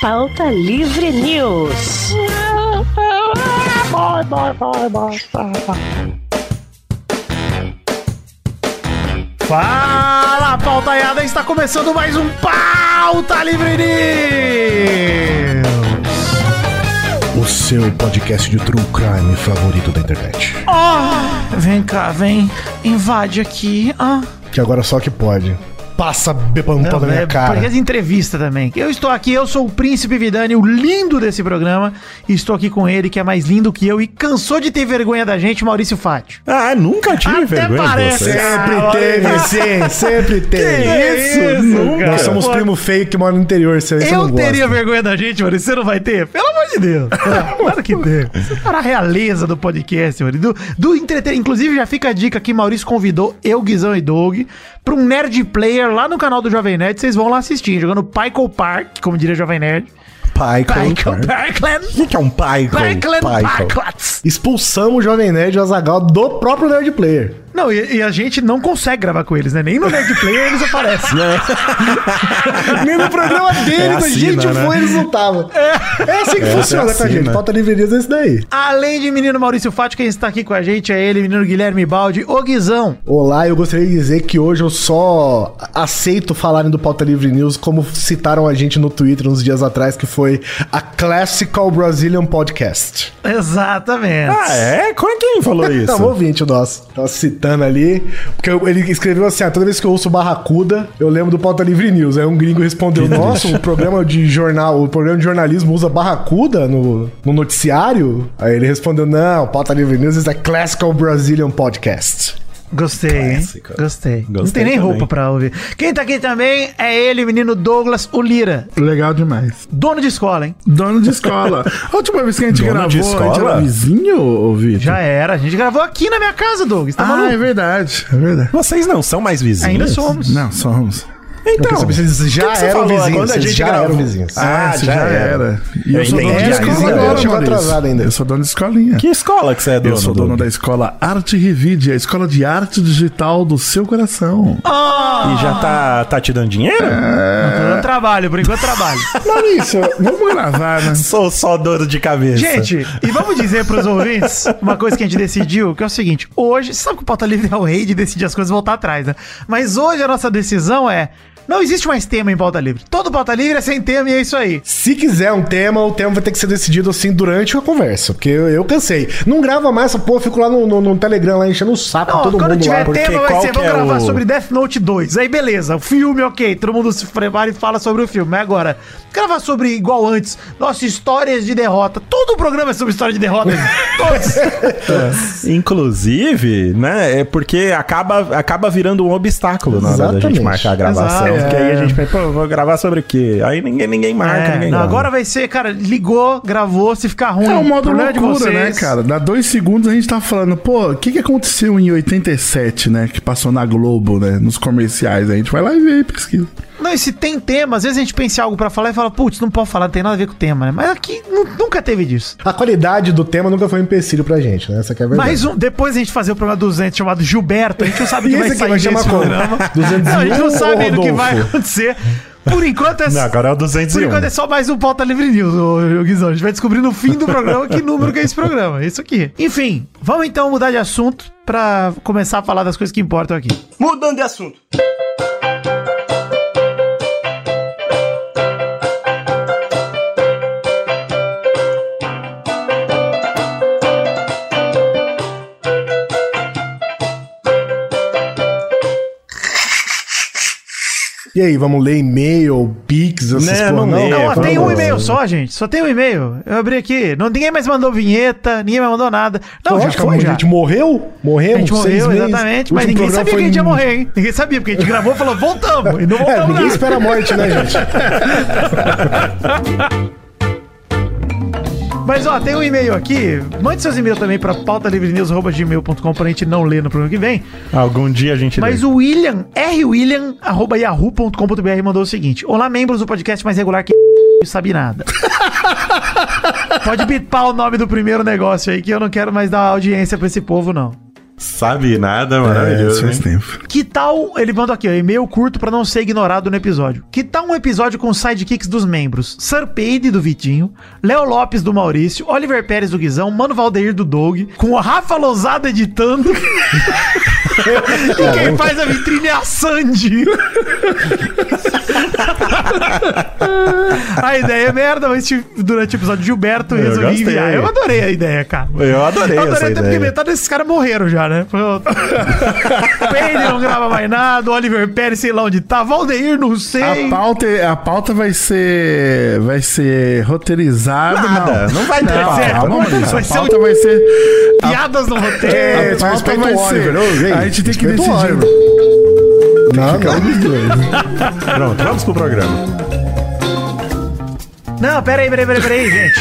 Pauta Livre News. Fala, pautaiada! Está começando mais um Pauta Livre News! O seu podcast de true crime favorito da internet. Oh, vem cá, vem, invade aqui. Ah, Que agora só que pode. Passa bepantão na minha é, cara. Porque as entrevistas também. Eu estou aqui, eu sou o Príncipe Vidani, o lindo desse programa, e estou aqui com ele, que é mais lindo que eu e cansou de ter vergonha da gente, Maurício Fátio. Ah, nunca tive Até vergonha parece. de você. Sempre Ah, teve, sim, sempre teve. isso? Nunca. Nós somos Pô. primo feio que mora no interior, você, você Eu não teria gosta. vergonha da gente, Maurício. Você não vai ter? Pelo amor de Deus. Claro que tem. Você tá na realeza do podcast, Maurício. Do, do entretenimento. Inclusive, já fica a dica que Maurício convidou eu, Guizão e Doug pra um Nerd Player lá no canal do Jovem Nerd. Vocês vão lá assistir, jogando Pyco Park, como diria Jovem Nerd. Pyco. Parkland. O que é um? Parkland Pyco. Parklets. Expulsamos o Jovem Nerd e o Azagal do próprio Nerd Player. Não, e, e a gente não consegue gravar com eles, né? Nem no Nerd Player eles aparecem. Nem no programa dele, É a assina, gente né? foi, eles não estavam. É assim que Essa funciona é com a gente. Falta livrerias esse daí. Além de menino Maurício Fátio, quem está aqui com a gente é ele, menino Guilherme Baldi, o Guizão. Olá, eu gostaria de dizer que hoje eu só aceito falarem do Pauta Livre News como citaram a gente no Twitter uns dias atrás, que foi a Classical Brazilian Podcast. Exatamente. Ah, é? É quem falou isso? Tá um ouvinte nosso. Tava ali. Porque eu- ele escreveu assim: ah, toda vez que eu ouço Barracuda, eu lembro do Pauta Livre News. Aí um gringo respondeu: Nossa, o programa de jornal, o programa de jornalismo usa Barracuda no, no noticiário? Aí ele respondeu: Não, Pauta Livre News é Classical Brazilian Podcast. Gostei, hein? Clássico. Gostei. Não Gostei tem nem também. roupa pra ouvir. Quem tá aqui também é ele, menino Douglas, o Lira. Legal demais. Dono de escola, hein? Dono de escola. A última vez que a gente Dono gravou, de a gente era vizinho, ô Vitor? Já era. A gente gravou aqui na minha casa, Douglas. Tá Ah, maluco? é verdade. É verdade. Vocês não são mais vizinhos? Ainda somos. Não, somos. Então, Porque vocês já que que você eram vizinhos. Quando a gente já gravou. eram vizinhos. Ah, Esse já era. E eu, Eu sou dono É, escola agora, Maurício. atrasado ainda. Eu sou dono de escolinha. Que escola que você é dono? eu sou dono da escola Arte Revide, a escola de arte digital do seu coração. Ah! E já tá, tá te dando dinheiro? Não tô dando trabalho, por enquanto trabalho. Maurício, vamos gravar, né? Sou só dor de cabeça. Gente, e vamos dizer pros ouvintes uma coisa que a gente decidiu, que é o seguinte: hoje, sabe que o Pauta Livre é o rei de decidir as coisas e voltar atrás, né? Mas hoje a nossa decisão é. Não existe mais tema em pauta livre. Todo pauta livre é sem tema e é isso aí. Se quiser um tema, o tema vai ter que ser decidido assim durante a conversa. Porque eu, eu cansei. Não grava mais essa porra, fico lá no, no- no Telegram lá enchendo o saco Não, todo quando mundo tiver lá. porque tema, vai ser, vamos é gravar o- sobre Death Note 2. Aí beleza, o filme, ok, todo mundo se prepara e fala sobre o filme. Mas agora, gravar sobre igual antes, nossa, histórias de derrota. Todo o programa é sobre história de derrota. Todos. Inclusive, né, é porque acaba, acaba virando um obstáculo na hora da gente marcar a gravação. Exato. Porque aí a gente pensa, pô, vou gravar sobre o quê? Aí ninguém, ninguém marca, É, ninguém não, grava. agora vai ser, cara, ligou, gravou, se ficar ruim. É um modo de loucura, né, vocês. cara? Dá dois segundos a gente tá falando, pô, o que, que aconteceu em 87, né? Que passou na Globo, né? Nos comerciais. A gente vai lá e vê e pesquisa. Não, e se tem tema, às vezes a gente pensa em algo pra falar e fala, putz, não pode falar, não tem nada a ver com o tema, né? Mas aqui nu- nunca teve disso. A qualidade do tema nunca foi um empecilho pra gente, né? Essa aqui é a verdade. Mais um, depois a gente fazer o programa 200 chamado Gilberto, a gente não sabe o que vai sair vai chamar desse como? programa. 201 Não, a gente não sabe ainda o que vai acontecer. Por enquanto é Não, agora é o 201. Por enquanto é só mais um pauta livre news, ô, ô, Guizão. A gente vai descobrir no fim do programa que número que é esse programa. É isso aqui. Enfim, vamos então mudar de assunto pra começar a falar das coisas que importam aqui. Mudando de assunto. E aí, vamos ler e-mail, Pix, essas porra, não lê. Não, É, tem um e-mail só, gente. Só tem um e-mail. Eu abri aqui. Não, ninguém mais mandou vinheta, ninguém mais mandou nada. Não, já Lógico, foi, a já. gente morreu? Morremos? A gente morreu, exatamente. Mas ninguém sabia que foi a gente ia morrer, hein? Ninguém sabia, porque a gente gravou e falou, voltamos. E não É, voltamos ninguém nada. espera a morte, né, gente? Mas ó, tem um e-mail aqui. Mande seus e-mails também pra pautalivrenews.gmail.com pra gente não ler no programa que vem. Algum dia a gente Mas lê. o William, rwilliam, arroba yahoo.com.br mandou o seguinte. Olá, membros do podcast mais regular que sabe nada. Pode bipar o nome do primeiro negócio aí, que eu não quero mais dar audiência pra esse povo, não. Sabe nada, É, maravilhoso. isso faz tempo. Que tal, ele mandou aqui, ó, e-mail curto pra não ser ignorado no episódio. Que tal um episódio com sidekicks dos membros? Sarpeide do Vitinho, Léo Lopes do Maurício, Oliver Pérez do Guizão, Mano Valdeir do Doug, com o Rafa Lousada editando. e quem faz a vitrine é a Sandy. a ideia é merda, mas durante o episódio de Gilberto eu resolvi gostei. enviar. Eu adorei a ideia, cara. Eu adorei Eu essa adorei até porque ideia. metade desses caras morreram já, né? Peide não grava mais nada, o Oliver Pérez sei lá onde tá, Valdeir não sei. A pauta, a pauta vai ser. Vai ser roteirizada. Nada, não. não vai ter pauta. certo. Calma, Maurício. Vai A ser pauta um- vai ser. Piadas no roteiro. É, A pauta vai o Oliver, ô, ser. gente, A gente tem que decidir. Não, não. Pronto, vamos pro programa. Não, peraí, peraí, peraí, peraí, gente.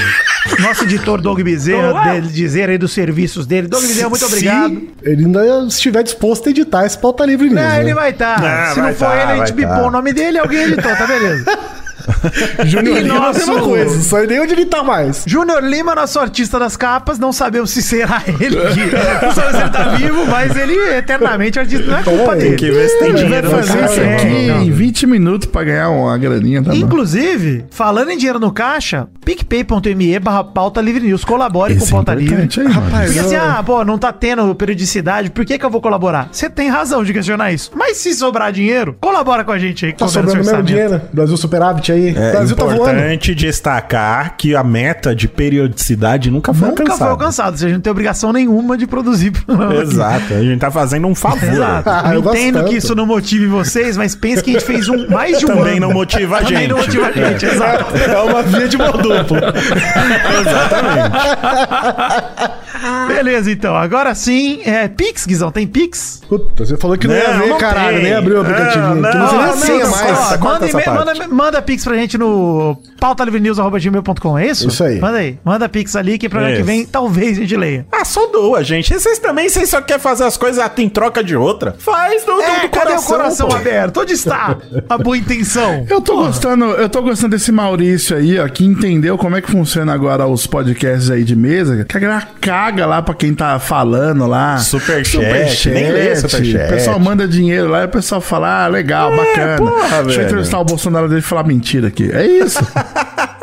Nosso editor Doug Bezerra, dele dizer aí dos serviços dele. Doug Bezerra, muito obrigado. Se ele ainda estiver disposto a editar esse pauta livre nisso. Não, né? ele vai estar. Não, Se vai não for tá, ele, a gente bipou tá. o nome dele e alguém editou, tá beleza? Júnior Lima é a nosso- mesma coisa, só nem onde ele tá mais. Júnior Lima, nosso artista das capas, não sabemos se será ele que. Não sabemos se ele tá vivo, mas ele eternamente é artista. Não é culpa Tem dele. que ver se tem Vai dinheiro fazer no isso caixa. aqui não. em 20 minutos pra ganhar uma graninha, tá bom? Inclusive, falando em dinheiro no caixa, picpay.me barra pauta livre news, colabore Esse com é pauta livre. importante aí, Rapaz, Porque assim, eu- ah, pô, não tá tendo periodicidade, por que que eu vou colaborar? Você tem razão de questionar isso. Mas se sobrar dinheiro, colabora com a gente aí. Tá sobrando mesmo dinheiro? Brasil superávit aí. É Brasil tá importante destacar que a meta de periodicidade nunca foi Nunca alcançada. foi alcançado, ou seja, a gente não tem obrigação nenhuma de produzir. Exato, a gente tá fazendo um favor. Exato. Ah, entendo que isso não motive vocês, mas pense que a gente fez um mais de um Também ano. não motiva a Também gente. não motiva a gente, exato. É uma via de mão dupla. Beleza, então. Agora sim, é Pix, Guizão, tem Pix? Puta, você falou que não, ia Não, ver, não caralho. tem. Nem abriu o aplicativo. Não, que não não, sei não, não, mais. Ó, manda, essa parte. manda, manda Pix pra gente no pautalivrenews.gmail.com, é isso? Isso aí. Manda aí. Manda Pix ali que programa que Isso. vem talvez a gente leia. Ah, só doa, gente. Vocês também, vocês só querem fazer as coisas ah, em troca de outra. Faz do, É, do cadê o coração pô. aberto? Onde está a boa intenção? Eu tô gostando, eu tô gostando desse Maurício aí, ó, que entendeu como é que funciona agora os podcasts aí de mesa. Que a galera caga lá pra quem tá falando lá. Superchat, nem lê superchat. O pessoal manda dinheiro lá e o pessoal fala, ah, legal, bacana. porra, Deixa eu entrevistar o Bolsonaro dele e falar mentira aqui. É isso.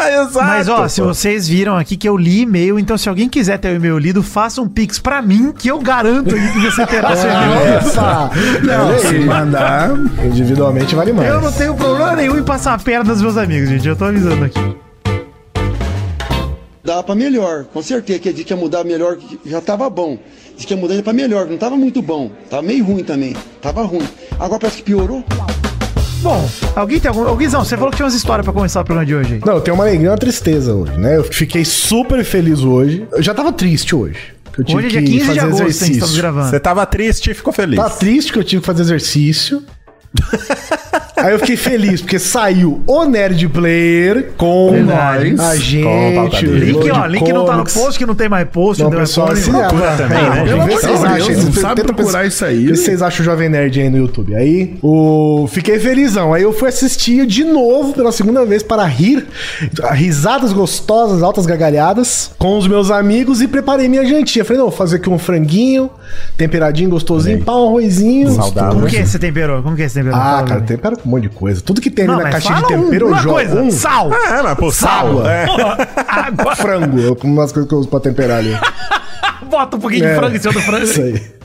Exato. Mas ó, se pô. vocês viram aqui que eu li e-mail, então se alguém quiser ter o e-mail lido, faça um Pix pra mim, que eu garanto que você terá seu e-mail. Nossa! Não, Olha se mandar. Individualmente vale mais. Eu não tenho problema nenhum em passar a perna dos meus amigos, gente. Eu tô avisando aqui. Dá pra melhor, com certeza. Que a gente ia mudar melhor, que já tava bom. Diz que ia mudar pra melhor, não tava muito bom. Tava meio ruim também. Tava ruim. Agora parece que piorou. Bom, alguém tem algum. Ô, Guizão, você falou que tinha umas histórias pra começar o programa de hoje aí. Não, eu tenho uma alegria e uma tristeza hoje, né? Eu fiquei super feliz hoje. Eu já tava triste hoje. que Eu tive Hoje é dia que 15 de fazer agosto, hein? exercício. Estamos gravando. Você tava triste e ficou feliz. Tá triste que eu tive que fazer exercício. Aí eu fiquei feliz, porque saiu o Nerd Player com Verdade. a Com gente. livre. o Link, ó, link não tá no post, que não tem mais post. Não, tem mais pessoal, se procura também, né, Vê gente? o que vocês Pelo amor de acham. Deus, não Tenta sabe pensar- procurar isso aí. O que vocês acham o Jovem Nerd aí no YouTube? Aí, o... fiquei felizão. Aí eu fui assistir de novo, pela segunda vez, para rir. Risadas gostosas, altas gargalhadas, com os meus amigos e preparei minha jantinha. Falei, não, vou fazer aqui um franguinho, temperadinho, gostosinho, pá, um arrozinho. Saudável. Como que é esse temperou? Como que é esse Ah, Fala cara, mim. tempero com um monte de coisa. Tudo que tem ali Não, na mas caixinha de fala um, tempero eu jogo. coisa. Um Sal. Ah, mas pô, sal. Água. É. Água. frango, eu- umas coisas que eu uso pra temperar ali. Bota um pouquinho de É, frango em cima do frango. Isso aí.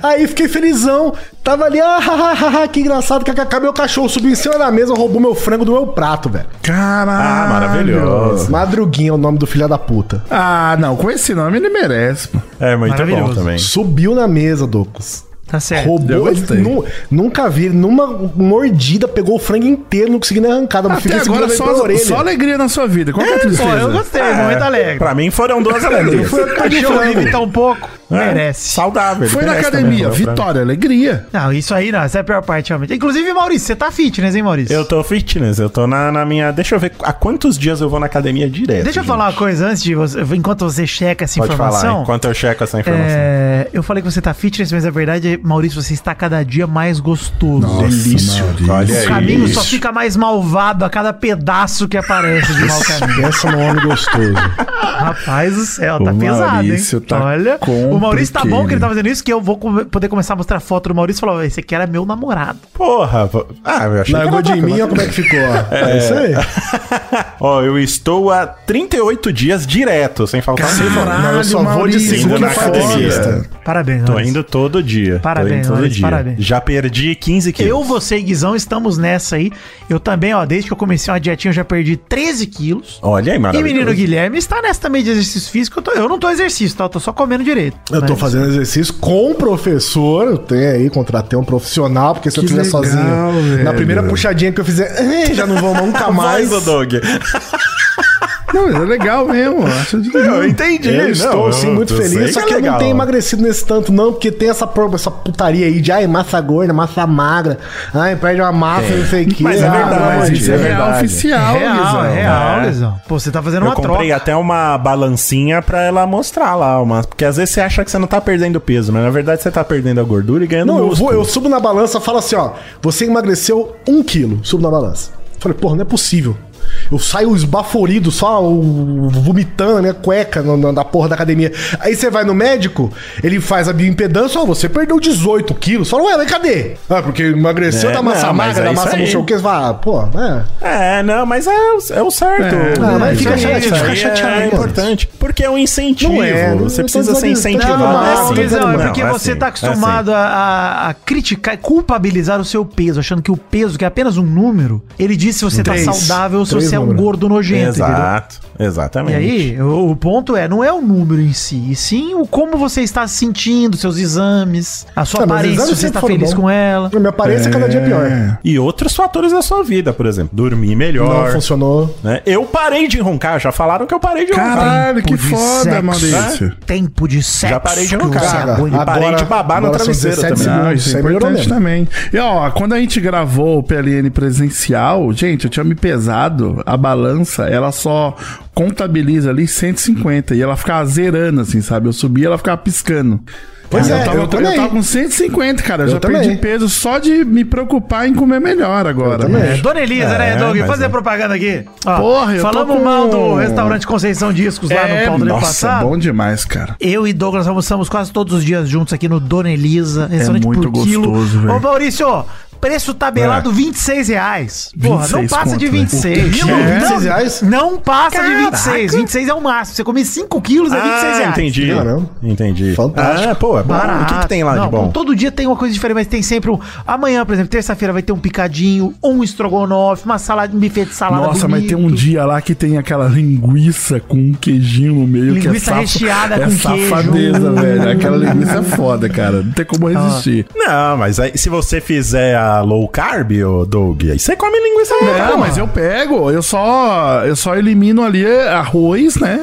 Aí fiquei felizão. Tava ali, ah, ha, ha, ha, que engraçado. kkk, Meu cachorro subiu em cima da mesa, roubou meu frango do meu prato, velho. Caralho. Ah, maravilhoso. Madruguinha é o nome do filho da puta. Ah, não, com esse nome ele merece, pô. É muito bom Maravilhoso. também. Subiu na mesa, Docos. Tá certo. Eu Roubou. Ele, gostei. nu- nunca vi. ele Numa mordida, pegou o frango inteiro, não consegui nem arrancar. Até fiquei agora ele só, só alegria na sua vida. Qual que é a Pô, tristeza? eu gostei, momento alegre. Pra mim foram duas alegrias. Foi O cachorro limita um pouco. Merece. Saudável. Foi na academia, também, vitória, alegria. Não, isso aí não, essa é a pior parte, realmente. Inclusive, Maurício, você tá fitness, hein, Maurício? Eu tô fitness, eu tô na, na minha. Deixa eu ver há quantos dias eu vou na academia direto. Deixa eu gente. falar uma coisa antes de você, enquanto você checa essa Pode falar, informação. enquanto eu checo essa informação. É, eu falei que você tá fitness, mas a verdade é, Maurício, você está cada dia mais gostoso. Delício. Olha o caminho só Isso. fica mais malvado a cada pedaço que aparece de mau caminho. Pensa no homem gostoso. Rapaz do céu, tá O pesado, Maurício hein? tá Olha, com o Maurício tá bom que ele tá fazendo isso, que eu vou come- poder começar a mostrar foto do Maurício e falar, esse aqui era meu namorado. Porra. pô- Ah, eu achei Largou que era de mim, olha como é que ficou. ó. É, isso aí. Ó, eu estou há 38 dias direto, sem faltar um dia. Não, eu só vou de Maurício, segunda na academia. Parabéns, Tô Maurício. indo todo dia. Parabéns, Tô indo todo Maurício, dia. parabéns. Já perdi 15 quilos. Eu, você e Guizão estamos nessa aí. Eu também, ó, desde que eu comecei uma dietinha, eu já perdi 13 quilos. Olha aí, E maravilhoso. menino Guilherme está nessa também de exercício físico. Eu, tô- eu não tô exercício, tá? Eu tô só comendo direito. Eu tô Mas- fazendo exercício com o professor. Eu tenho aí, contratei um profissional, porque se eu Que fizer legal, sozinho. velho. Na primeira puxadinha que eu fizer, "Eh, já não vou nunca mais. Mais o Doug. Não, mas é legal mesmo. eu Acho de Eu entendi. Eu Não, estou, eu- sim, muito eu feliz. Só é que eu não tenho emagrecido nesse tanto, não, porque tem essa, essa putaria aí de ai, massa gorda, massa magra. Ai, perde uma massa, não sei o que. Mas é Ah, verdade, Mas isso é real verdade. oficial, É real, é real, É. Guizão. Pô, você tá fazendo Eu uma comprei troca. até uma balancinha pra ela mostrar lá, uma... porque às vezes você acha que você não tá perdendo peso, mas na verdade você tá perdendo a gordura e ganhando Não, eu, vou, eu subo na balança e falo assim, ó. Você emagreceu um quilo, subo na balança. Falei, porra, não é possível. Eu saio esbaforido, só o- vomitando a minha cueca na, na porra da academia. Aí você vai no médico, ele faz a bioimpedância, ó, você perdeu 18 quilos. Fala, ué, mas cadê? Ah, porque emagreceu É, da massa não, mas magra, é da massa não sei o que. Você fala, ah, pô, é. É, não, mas é, o- é o certo. É. Ah, mas fica chateado, fica chateado, É né? importante. Porque é um incentivo. Não é, não- você precisa ser incentivado. Não, Não, não, é, não, Guizão, não, é não, porque você assim, tá acostumado a, a- a criticar, culpabilizar o seu peso, achando que o peso, que é apenas um número, ele diz se você Três. tá saudável ou se Três você é um gordo nojento, entendeu? Exato, exatamente. E aí, o, o ponto é, não é o número em si, e sim o como você está se sentindo, seus exames, a sua Ah, mas aparência, se você está feliz bons. com ela. A minha aparência é cada dia pior. E outros fatores da sua vida, por exemplo, dormir Não melhor. funcionou. né? Eu parei de roncar, já falaram que eu parei de roncar. Caralho, que Tempo de foda. Maurício. Tempo de sexo. Já parei de roncar. você Cara. E parei de babar no agora travesseiro 17 também. Não, segundos. isso é Isso melhorou importante também. E ó, quando a gente gravou o PLN presencial, gente, eu tinha me pesado, a balança, ela só contabiliza ali 150 e ela ficava zerando, assim, sabe? Eu subia ela ficava piscando. Pois eu é, tava, eu também. tava com 150, cara. Eu, Eu já também. perdi peso só de me preocupar em comer melhor agora. né? É, Dona Elisa, né, É, Doug? mas Fazer é. propaganda aqui. Ó, Porra, eu tô Falamos com- mal do restaurante Conceição Discos lá É, no Paulo do nossa, passado. bom demais, cara. Eu e Douglas almoçamos quase todos os dias juntos aqui no Dona Elisa, restaurante muito por quilo. gostoso, velho. Ô, Maurício, preço tabelado, 26 reais. Porra, não 26 passa de conto, velho. 26. Quilo, Não, 26 reais? Não passa de Caraca. 26. 26 é o máximo. Você comer 5 quilos é 26 Ah, reais. entendi. Caramba. Entendi. Fantástico. Ah, pô, é bom. Barato. O que, que tem lá Não, de bom? Todo dia tem uma coisa diferente, mas tem sempre um. Amanhã, por exemplo, terça-feira vai ter um picadinho, um estrogonofe, uma salada, um buffet de salada. Nossa, mas tem um bonito. dia lá que tem aquela linguiça com um queijinho no meio. que Linguiça é saf- recheada é com queijo. safadeza, velho. Aquela linguiça é foda, cara. Não tem como resistir. Não, mas aí se você fizer a low carb, ô Doug, aí você come linguiça low carb. Não, mas eu pego, eu só, eu só elimino ali arroz, né?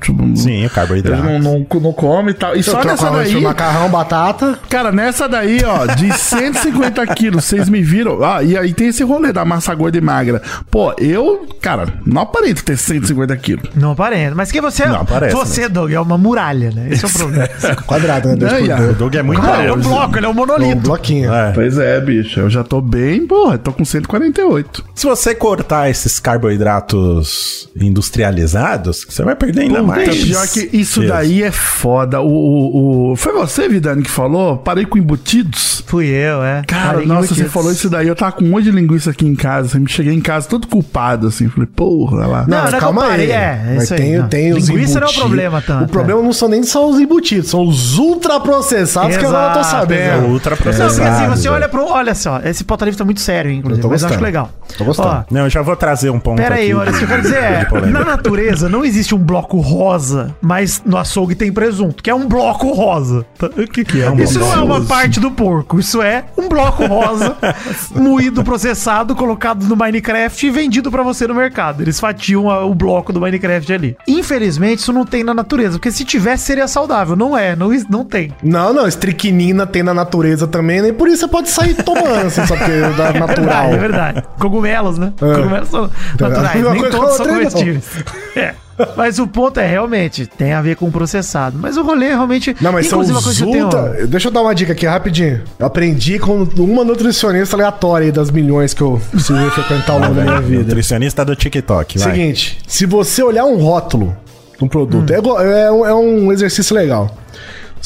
Tipo, Sim, o carboidrato. Ele não, não, não come e tal. E Eu só nessa daí, macarrão, batata. cara, nessa daí, ó, de 150 quilos, vocês me viram. Ah, e aí tem esse rolê da massa gorda e magra. Pô, eu, cara, não aparento ter 150 quilos. Não aparenta. Mas que você Não aparece, Você, Doug, é uma muralha, né? Esse é o problema. Quadrado, né? Dois Não, por. O Doug é muito Ah, é um bloco, ele é um Um monolito. bloquinho. É. Pois é, bicho, eu já tô bem, porra, tô com 148. Se você cortar esses carboidratos industrializados, você vai perder ainda Puta, mais. pior que isso peso. daí é foda. O, o, o- Foi você, Vidani, que falou? Parei com embutidos. Fui eu, é. Cara, Parei nossa, você falou isso daí. Eu tava com um monte de linguiça aqui em casa. Assim, cheguei em casa todo culpado, assim. Falei, porra, lá. Não, não é calma que eu aí. é, é mas isso aí, tem, não. tem os Linguiça não é o problema tanto, O problema não são nem só os embutidos, são os ultraprocessados que agora eu tô Exato, sabendo. exato. Ultra Não, porque assim, você olha pro. Olha só, esse pauta livre tá muito sério, hein, inclusive. Eu tô mas eu acho legal. Tô gostando. Ó, Não, eu já vou trazer um ponto Pera aí, aqui Maurício, o que eu quero dizer é, na natureza não existe um bloco rosa, mas no açougue tem presunto, que é um bloco rosa. Tá? Que- é um isso bloco não é uma rosa. parte do porco, isso é um bloco rosa, moído, processado, colocado no Minecraft e vendido pra você no mercado. Eles fatiam a- o bloco do Minecraft ali. Infelizmente, isso não tem na natureza, porque se tivesse seria saudável. Não é, não, não tem. Não, não, estriquinina tem na natureza também, nem por isso você pode sair tomando, assim, só porque é da É natural. verdade, é verdade. Cogumelos, né? É. Cogumelos são naturais, Uma nem todos são comestíveis. É. Mas o ponto é, realmente, tem a ver com o processado. Mas o rolê realmente... Não, mas são inclusive, uma os coisa que eu tenho-. Deixa eu dar uma dica aqui, rapidinho. Eu aprendi com uma nutricionista aleatória aí das milhões que eu precisei frequentar ao longo da minha vida. Nutricionista do TikTok, vai. Seguinte, se você olhar um rótulo de um produto, é, igual- é um, é um exercício legal.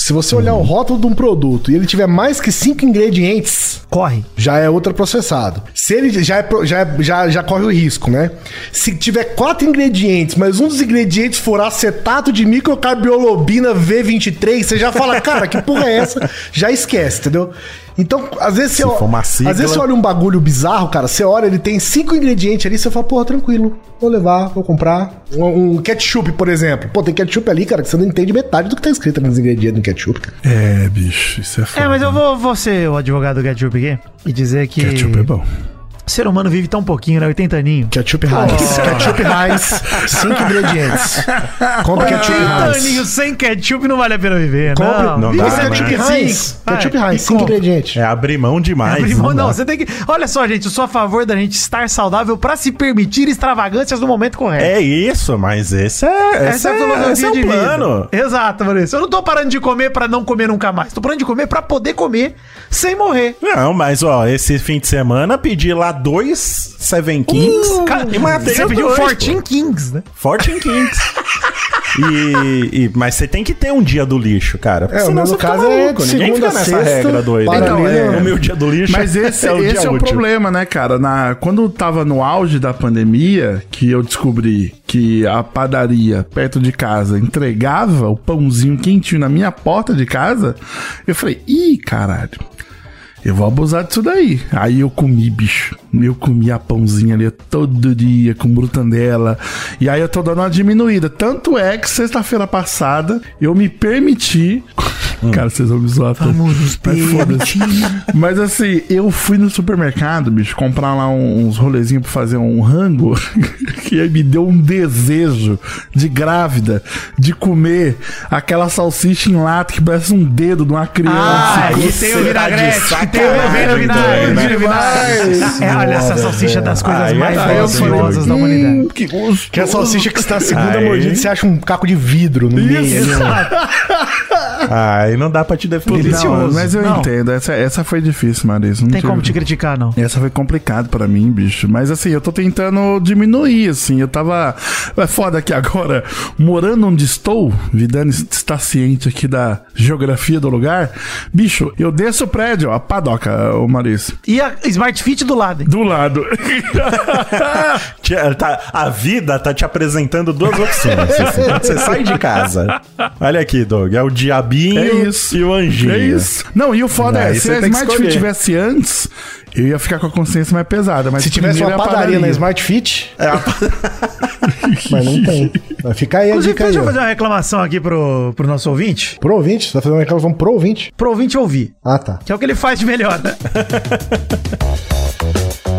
Se você olhar o rótulo de um produto e ele tiver mais que cinco ingredientes, Corre. já é ultraprocessado. Se ele já, é, já, é- já, já corre o risco, né? Se tiver quatro ingredientes, mas um dos ingredientes for acetato de microcarbiolobina V23, você já fala, cara, que porra é essa? Já esquece, entendeu? Então, às vezes você, Se for uma sigla- às vezes você olha um bagulho bizarro, cara, você olha, ele tem cinco ingredientes ali, você fala, porra, tranquilo, vou levar, vou comprar. Um, um ketchup, por exemplo. Pô, tem ketchup ali, cara, que você não entende metade do que tá escrito nos ingredientes do ketchup, cara. É, bicho, isso é foda. É, mas eu vou, vou ser o advogado do ketchup aqui e dizer que Ketchup é bom. O ser humano vive tão pouquinho, né? 80 aninhos. Ketchup Heinz. Ketchup Heinz, cinco ingredientes. Compre ketchup 80 Heinz. aninhos sem ketchup não vale a pena viver, Compre não. não Vive né? ketchup Heinz. Ketchup Heinz, cinco ingredientes. É abrir mão demais. Abrir mão, dá. não, você tem que. Olha só, gente, eu sou a favor da gente estar saudável pra se permitir extravagâncias no momento correto. É isso, mas esse é, esse Essa é a é, esse é o de vida. plano. Exato, Maurício. Eu não tô parando de comer pra não comer nunca mais. Tô parando de comer pra poder comer sem morrer. Não, mas ó, esse fim de semana pedi lá dois Seven Kings Cara, e matei você pediu dois, Fortin pô. Kings, né? Fortin Kings. e, e- mas você tem que ter um dia do lixo, cara. porque É, o senão no caso é maluco, Ninguém segunda fica a nessa sexta, regra doida. para ali, né? O meu dia do lixo Mas esse, é o esse é o problema, né, cara? Na, quando tava no auge da pandemia, que eu descobri que a padaria perto de casa entregava o pãozinho quentinho na minha porta de casa, eu falei, ih, caralho. Eu vou abusar disso daí. Aí eu comi, bicho. Eu comi a pãozinha ali todo dia com brutandela. E aí eu tô dando uma diminuída. Tanto é que sexta-feira passada eu me permiti. Cara, vocês vão me zoar. tá? Mas foda-se. Mas assim, eu fui no supermercado, bicho, comprar lá uns rolezinhos pra fazer um rango. que aí me deu um desejo de grávida de comer aquela salsicha em lata que parece um dedo de uma criança. Ah, e tem o vinagrete, que tem o sacanagem, vem no vinagre, doido, vem no vinagre. É, olha essa salsicha das coisas Aí é mais foda, deliciosas da humanidade. que gostoso. Que é a salsicha que está a segunda Aí. mordida você acha um caco de vidro no meio. né? Aí não dá pra te defender. Não, mas eu Não. entendo. Essa, essa foi difícil, Marisa. Não Tem tive- como te criticar, não. Essa foi complicado pra mim, bicho. Mas assim, eu tô tentando diminuir, assim. Eu tava. É foda que agora, morando onde estou, Vidani está ciente aqui da geografia do lugar. Bicho, eu desço o prédio, ó, a padoca, o Maurício. E a Smart Fit do lado, hein? Do lado. Tá- a vida tá te apresentando duas opções. assim. Você sai de casa. Olha aqui, Doug. É o diabinho É isso. e o anjinho. É isso. Não, e o foda Aí é, se a Smart Fit tivesse antes, eu ia ficar com a consciência mais pesada. Mas Se tivesse uma é a padaria na Smart Fit. Mas não tem. Vai ficar aí a Inclusive, aí. deixa eu fazer uma reclamação aqui pro, pro nosso ouvinte. Pro ouvinte? Você tá fazendo uma reclamação pro ouvinte? Pro ouvinte ouvir. Ah, tá. Que é o que ele faz de melhor, né?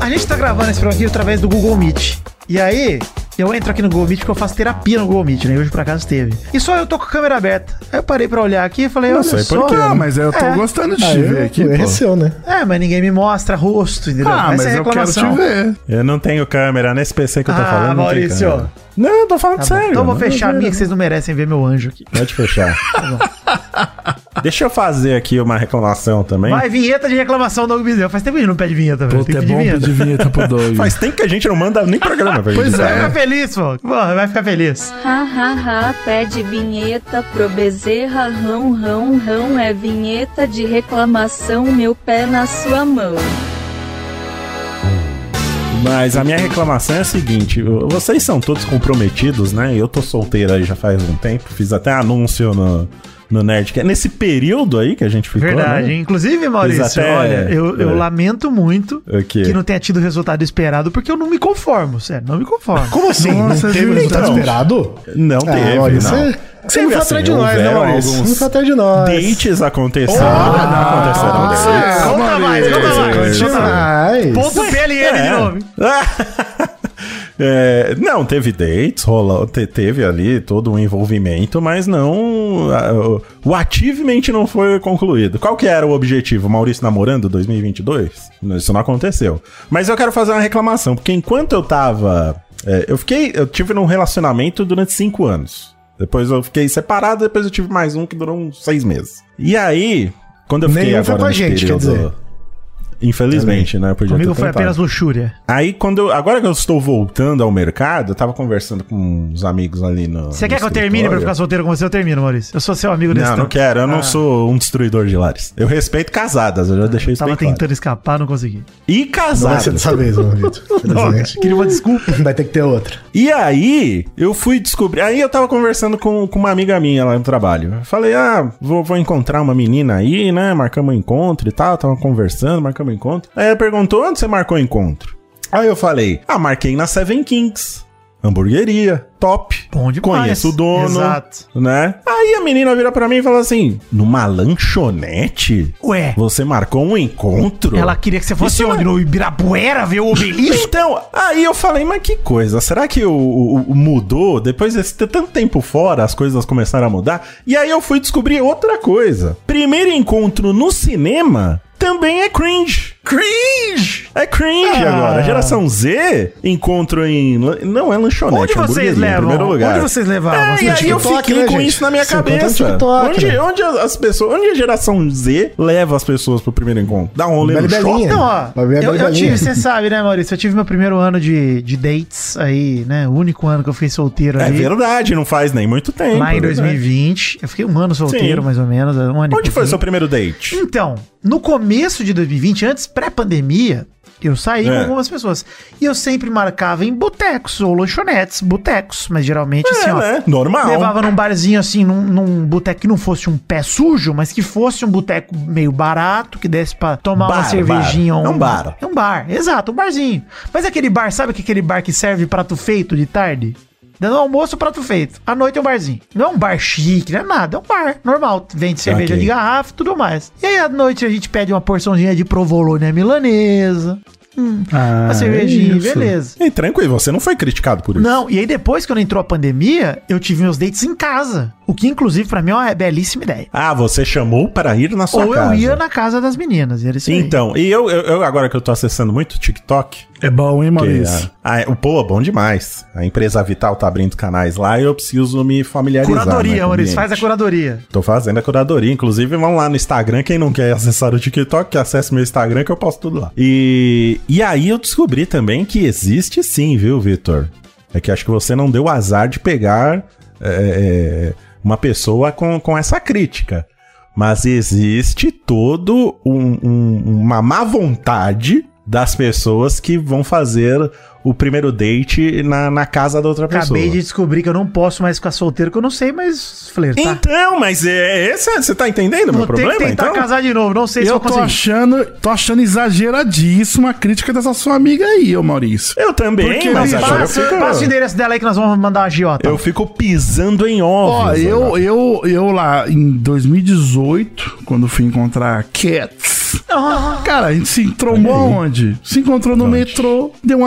A gente tá gravando esse programa aqui através do Google Meet. E aí, eu entro aqui no Google Meet porque eu faço terapia no Google Meet, né? E Hoje por acaso teve. E só eu tô com a câmera aberta. Aí eu parei pra olhar aqui e falei, olha sei só. por quê. Ah, mas eu tô É. gostando de Ah, te eu, ver aqui. é seu, né? É, mas ninguém me mostra rosto, entendeu? Ah, mas Essa é a eu quero te reclamação. ver. Eu não tenho câmera nesse PC que eu tô Ah, falando. não tem Maurício. Não, eu tô falando Tá bom. sério. Então eu vou não fechar a minha que vocês não merecem ver meu anjo aqui. Pode fechar. Deixa eu fazer aqui uma reclamação também. Vai, vinheta de reclamação do Doug. Faz tempo que a gente não pede vinheta, velho. Puta, Tem é bom vinheta. pedir vinheta pro Doug. Faz tempo que a gente não manda nem programa Pois gente. Vai é. ficar feliz, pô. Pô, vai ficar feliz. Ha ha ha, pede vinheta pro Bezerra, rão rão rão, é vinheta de reclamação, meu pé na sua mão. Mas a minha reclamação é a seguinte: vocês são todos comprometidos, né? Eu tô solteiro aí já faz um tempo, fiz até anúncio no, no Nerdcast. Nesse período aí que a gente ficou. Verdade. né? Inclusive, Maurício, até- olha, eu, eu é. lamento muito O quê? que não tenha tido o resultado esperado, porque eu não me conformo, sério, não me conformo. Como assim? Nossa, não teve resultado então. esperado? Não Ah, teve, Maurício, não. Você, você não foi assim, atrás de nós, né, Maurício? Não foi atrás de nós. Dates aconteceram. Ah, aconteceram dates. Conta mais, conta mais. Conte Conta mais. mais. Ponto PLN de É. novo. É, não, teve dates, rolou, te- teve ali todo um envolvimento, mas não. a- o- o achievement não foi concluído. Qual que era o objetivo? Maurício namorando 2022? Não, Isso não aconteceu. Mas eu quero fazer uma reclamação, porque enquanto eu tava. é, eu fiquei. Eu tive num relacionamento durante cinco anos. Depois eu fiquei separado, depois eu tive mais um que durou uns seis meses. E aí, quando eu fiquei Nenhum foi agora com a gente, quer dizer. Infelizmente, né? Podia Comigo foi apenas luxúria. Aí, quando eu- agora que eu estou voltando ao mercado, eu tava conversando com uns amigos ali no. Você no quer que eu termine pra ficar solteiro com você? Eu termino, Maurício. Eu sou seu amigo nesse Não, não tempo. quero. Eu não Ah. sou um destruidor de lares. Eu respeito casadas, eu já deixei isso Tava bem claro. tentando escapar, não consegui. E Não vai casadas. ser dessa vez. Infelizmente. Queria uma desculpa. Vai ter que ter outra. E aí, eu fui descobrir. Aí eu tava conversando com, com uma amiga minha lá no trabalho. Eu falei, ah, vou, vou encontrar uma menina aí, né? Marcamos um encontro e tal. Tava conversando, marcamos um encontro. Aí ela perguntou, onde você marcou o encontro? Aí eu falei, ah, marquei na Seven Kings. Hamburgueria, top. Bom demais. Conheço o dono. Exato. Né? Aí a menina vira pra mim e fala assim: numa lanchonete? Ué. Você marcou um encontro? Ela queria que você fosse onde? não- No Ibirapuera ver o obelisco? então, aí eu falei, mas que coisa, será que o, o- o mudou? Depois de ter tanto tempo fora, as coisas começaram a mudar? E aí eu fui descobrir outra coisa. Primeiro encontro no cinema também é cringe. Cringe! É cringe Ah. agora. Geração Z, encontro em... Não é lanchonete, Onde é vocês levam? primeiro lugar. Onde vocês levavam? É, e aí eu fiquei né, com gente? isso na minha Você cabeça. TikTok, onde, né? onde as pessoas... Onde a geração Z leva as pessoas pro primeiro encontro? Dá um rolê no shopping? Não, ó, eu, eu tive, você sabe, né, Maurício? Eu tive meu primeiro ano de, de dates aí, né? O único ano que eu fiquei solteiro É ali. verdade, não faz nem muito tempo. Lá em é verdade. 2020. Eu fiquei um ano solteiro, Sim. mais ou menos. Um ano Onde foi pouquinho. seu primeiro date? Então, no começo de 2020, antes pré-pandemia, eu saí com É. algumas pessoas. E eu sempre marcava em botecos ou lanchonetes, botecos, mas geralmente assim, É, ó. né? Normal. Levava num barzinho assim, num, num boteco que não fosse um pé sujo, mas que fosse um boteco meio barato, que desse pra tomar uma Bar, cervejinha. bar. É um bar. É um bar, exato, um barzinho. Mas aquele bar, sabe que aquele bar que serve prato feito de tarde? Dando almoço, prato feito. À noite é um barzinho. Não é um bar chique, não é nada. É um bar normal. Vende cerveja Ok. de garrafa e tudo mais. E aí à noite a gente pede uma porçãozinha de provolone milanesa. Hum, Ah, uma cervejinha, isso. beleza. E tranquilo, você não foi criticado por isso. Não, e aí depois que entrou a pandemia, eu tive meus dates em casa. O que, inclusive, pra mim é uma belíssima ideia. Ah, você chamou para ir na sua Ou casa. eu ia na casa das meninas. Era isso aí. Então, e eu, eu, eu agora que eu tô acessando muito o TikTok, É bom, hein, Maurício? a, a, o pô, bom demais. A empresa Vital tá abrindo canais lá e eu preciso me familiarizar. né, Curadoria, Maurício, faz a curadoria. Tô fazendo a curadoria. Inclusive, vão lá no Instagram. Quem não quer acessar o TikTok, que acesse meu Instagram que eu posto tudo lá. E, e aí eu descobri também que existe sim, viu, Vitor? É que acho que você não deu o azar de pegar é, é, uma pessoa com, com essa crítica. Mas existe todo um- um- uma má vontade das pessoas que vão fazer o primeiro date na, na casa da outra pessoa. Acabei de descobrir que eu não posso mais ficar solteiro, que eu não sei mais flertar. Então, mas é, esse, você tá entendendo o meu Vou problema? que tentar então? casar de novo. Não sei se Eu vou tô achando, tô achando exageradíssimo a crítica dessa sua amiga aí, ô Maurício. Eu também, Porque mas agora eu Passa, fico, passa o endereço dela aí que nós vamos mandar a giota. eu fico pisando em ovos. Ó, eu, eu, eu lá em 2018, quando fui encontrar a Cats, Ah. cara, a gente se entrombou aonde? Se encontrou no metrô, deu um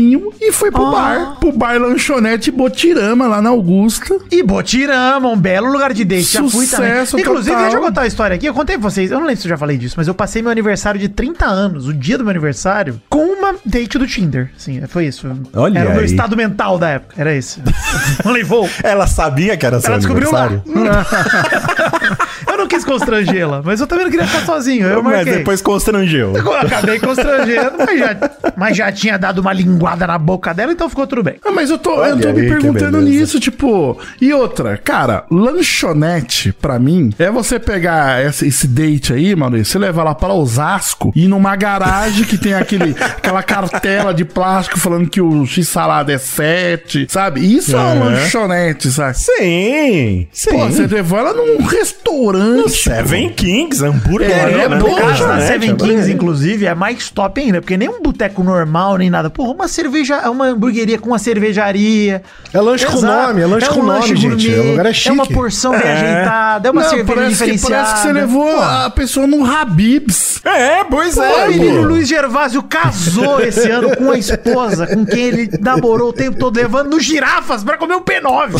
e foi pro Ah. bar. Pro bar lanchonete Botirama, lá na Augusta. E Botirama, um belo lugar de date. Já fui também. Sucesso Inclusive, total. deixa eu contar a história aqui. Eu contei pra vocês, eu não lembro se eu já falei disso, mas eu passei meu aniversário de 30 anos, o dia do meu aniversário, com uma date do Tinder. Sim, foi isso. Olha Era o meu aí. estado mental da época. Era esse. Não levou. Ela sabia que era seu Ela descobriu lá. não quis constrangê-la, mas eu também não queria ficar sozinho. Eu mas marquei. depois constrangeu. Eu acabei constrangendo, mas já, mas já tinha dado uma linguada na boca dela, então ficou tudo bem. Ah, mas eu tô, Olha eu tô aí, me perguntando nisso, tipo. E outra, cara, lanchonete, pra mim, é você pegar esse, esse date aí, mano, você levar lá para Osasco e ir numa garagem que tem aquele, aquela cartela de plástico falando que o X-salada é 7, sabe? Isso é uma Uhum. lanchonete, sabe? Sim, sim. Pô, você levou ela num restaurante. Seven Kings, hambúrguer. É, né? pô, No caso da Lanchonete, Seven. Kings, inclusive, é mais top ainda, porque nem um boteco normal, nem nada. Porra, uma cerveja, uma hamburgueria com uma cervejaria. É lanche com Exato. nome, é lanche com nome, lanche gente. gourmet, O lugar é chique. É uma porção bem É. ajeitada, é uma Não, cerveja parece que, diferenciada. parece que você levou a pessoa num Habibs. É, pois Pô, é, o menino pô. Luiz Gervásio casou esse ano com a esposa, com quem ele namorou o tempo todo, levando no girafas pra comer o P9.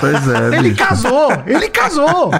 Pois é, Ele bicho. casou, ele casou.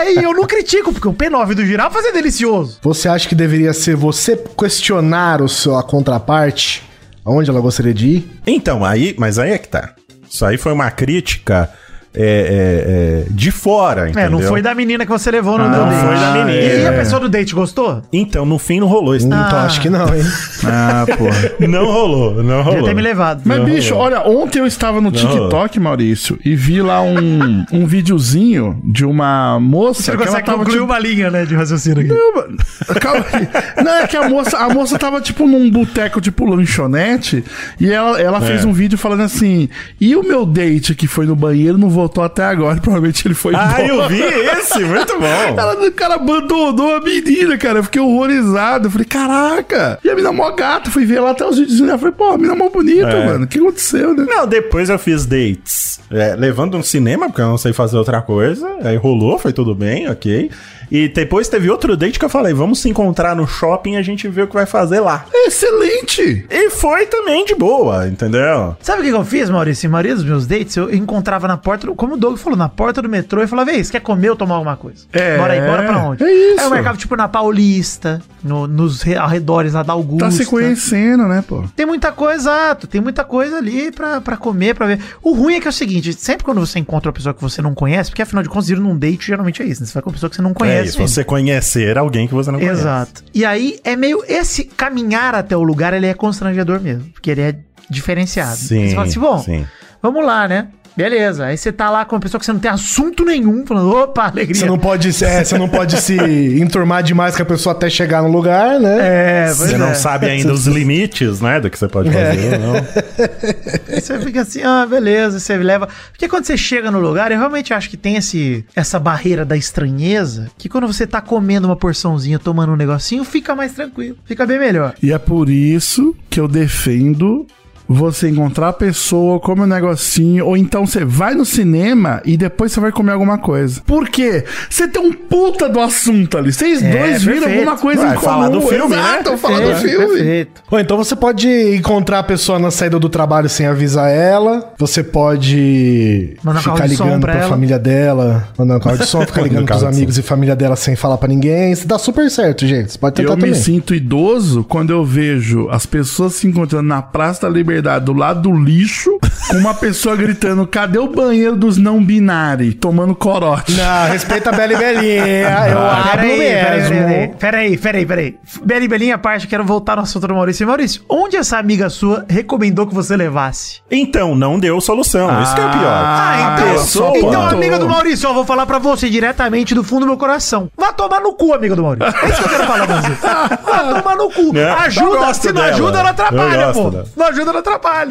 E aí, eu não critico, porque o P9 do girafas é delicioso. Você acha que deveria ser você questionar o seu, a contraparte? Aonde ela gostaria de ir? Então, aí, mas aí é que tá. Isso aí foi uma crítica é, é, é, de fora, É, entendeu? não foi da menina que você levou no Ah, date. não foi da menina. E a É. pessoa do date gostou? Então, no fim, não rolou isso. Então acho que não, hein? Ah, porra. Não rolou, não rolou. Devia ter me levado. Mas, Não, bicho, rolou. olha, ontem eu estava no TikTok, Maurício, e vi lá um, um videozinho de uma moça Você que ela consegue tava concluir tipo, uma linha, né, de raciocínio aqui. Não. Calma aí. Não, é que a moça, a moça tava, tipo, num boteco, tipo, lanchonete, e ela, ela fez um vídeo falando assim, e o meu date que foi no banheiro não voltou até agora, provavelmente ele foi Ah, embora. eu vi esse, muito bom. Ela, o cara abandonou a menina, cara. Eu fiquei horrorizado. Eu falei, caraca. E a menina mó gata. Fui ver lá até os vídeos. Eu falei, pô, a menina mó bonita, É. mano. O que aconteceu, né? Não, depois eu fiz dates. é, levando um cinema, porque eu não sei fazer outra coisa. Aí rolou, foi tudo bem, ok. E depois teve outro date que eu falei, vamos se encontrar no shopping e a gente vê o que vai fazer lá. Excelente. E foi também de boa, entendeu? Sabe o que eu fiz, Maurício? Em maioria dos meus dates, eu encontrava na porta, como o Doug falou, na porta do metrô, e falava, ei, você quer comer ou tomar alguma coisa? É, Bora aí, bora pra onde? é isso. Aí eu marcava, tipo, na Paulista, no- nos re- arredores lá da Augusta. Tá se conhecendo, né, pô? Tem muita coisa, exato. Tem muita coisa ali pra, pra comer, pra ver. O ruim é que é o seguinte: sempre quando você encontra uma pessoa que você não conhece, porque afinal de contas, ir num date geralmente é isso, né? Você vai com uma pessoa que você não É conhece. isso, você conhecer alguém que você não conhece. Exato. E aí é meio. Esse caminhar até o lugar, ele é constrangedor mesmo. Porque ele é diferenciado. Sim, você fala assim, bom, sim. vamos lá, né? Beleza. Aí você tá lá com uma pessoa que você não tem assunto nenhum, falando, opa, alegria. Você não pode, é, você não pode se enturmar demais com a pessoa até chegar no lugar, né? É, pois Você é. não sabe ainda os limites, né, do que você pode fazer ou não. Você fica assim, ah, beleza, você leva. Porque quando você chega no lugar, eu realmente acho que tem esse, essa barreira da estranheza, que quando você tá comendo uma porçãozinha, tomando um negocinho, fica mais tranquilo, fica bem melhor. E é por isso que eu defendo você encontrar a pessoa, come um negocinho, ou então você vai no cinema e depois você vai comer alguma coisa. Por quê? Você tem um puta do assunto ali. Vocês É, dois viram perfeito. alguma coisa Vai em falar comum. do filme, né? Exato, falar do filme. Perfeito. Ou então você pode encontrar a pessoa na saída do trabalho sem avisar ela. Você pode Mandar ficar carro de som ligando pra pra, ela. família dela. Mandar um carro de som, ficar ligando pros amigos e família dela sem falar pra ninguém. Isso dá super certo, gente. Você pode tentar Eu me também. sinto idoso quando eu vejo as pessoas se encontrando na Praça da Liberdade, do lado do lixo, com uma pessoa gritando: cadê o banheiro dos não binários? Tomando corote. Não, respeita a Bela e Belinha. Eu abro Peraí, mesmo. peraí, peraí, peraí. Beli, Belinha, parte, quero voltar no assunto do Maurício. Maurício, onde essa amiga sua recomendou que você levasse? Então, não deu solução. Isso que é o pior. Ah, então, pessoa então apontou. amiga do Maurício, ó, vou falar pra você diretamente do fundo do meu coração. Vá tomar no cu, amiga do Maurício. É isso que eu quero falar pra você. Vá tomar no cu. Eu ajuda, se não dela. ajuda, ela Eu atrapalha, pô. dela. Não ajuda, ela atrapalha.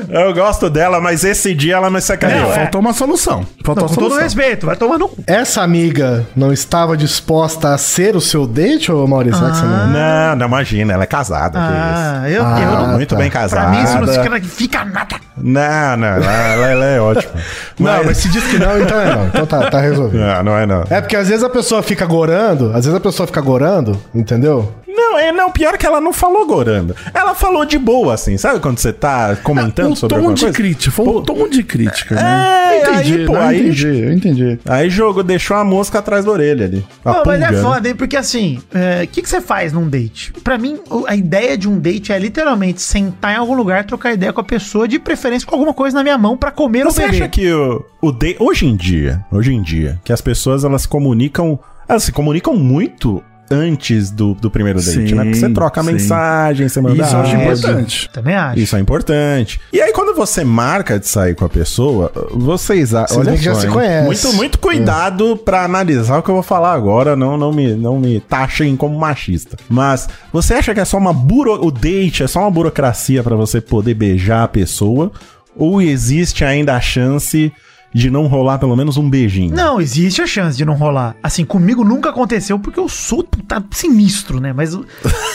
Eu gosto dela, mas esse dia ela me sacaneou. Não, faltou uma solução. Faltou Não, com todo respeito, vai tomar no cu. Essa amiga não estava disposta a ser o seu date, ô Maurício? Você não- Não, não imagina, ela é casada. Ah, eu, Ah, eu não. Muito tá. bem Pra casada. mim, isso não significa nada. Não, não, ela, ela é ótima. Não, mas se diz que não, então é não. Então tá, tá resolvido. Não, não é não. É porque às vezes a pessoa fica gorando, às vezes a pessoa fica gorando, entendeu? Não, é, não, pior que ela não falou gorando. Ela falou de boa, assim, sabe quando você tá comentando O sobre tom alguma de coisa? crítica. Foi um tom de crítica, né? É, eu entendi, aí, pô, não, eu aí- entendi, eu entendi. Aí jogou, deixou a mosca atrás da orelha ali. A Não, mas é pulga, foda, hein? Porque assim, o que, que você faz num date? Pra mim, a ideia de um date é literalmente sentar em algum lugar, trocar ideia com a pessoa, de preferência com alguma coisa na minha mão pra comer ou Você beber. acha que o, o de, hoje em dia, hoje em dia, que as pessoas elas comunicam, elas se comunicam muito antes do, do primeiro date, Sim, né? Porque você troca sim. mensagem, você manda Isso eu acho áudio. importante. Também acho. Isso é importante. E aí, quando você marca de sair com a pessoa, vocês. a- Vocês olha veem que já se conhece. Muito, muito cuidado pra analisar o que eu vou falar agora. Não, não, me, não me taxem como machista. Mas você acha que é só uma buro... O date é só uma burocracia pra você poder beijar a pessoa? Ou existe ainda a chance de não rolar pelo menos um beijinho? Não, existe a chance de não rolar. Assim, comigo nunca aconteceu porque eu sou tá sinistro, né? Mas, o-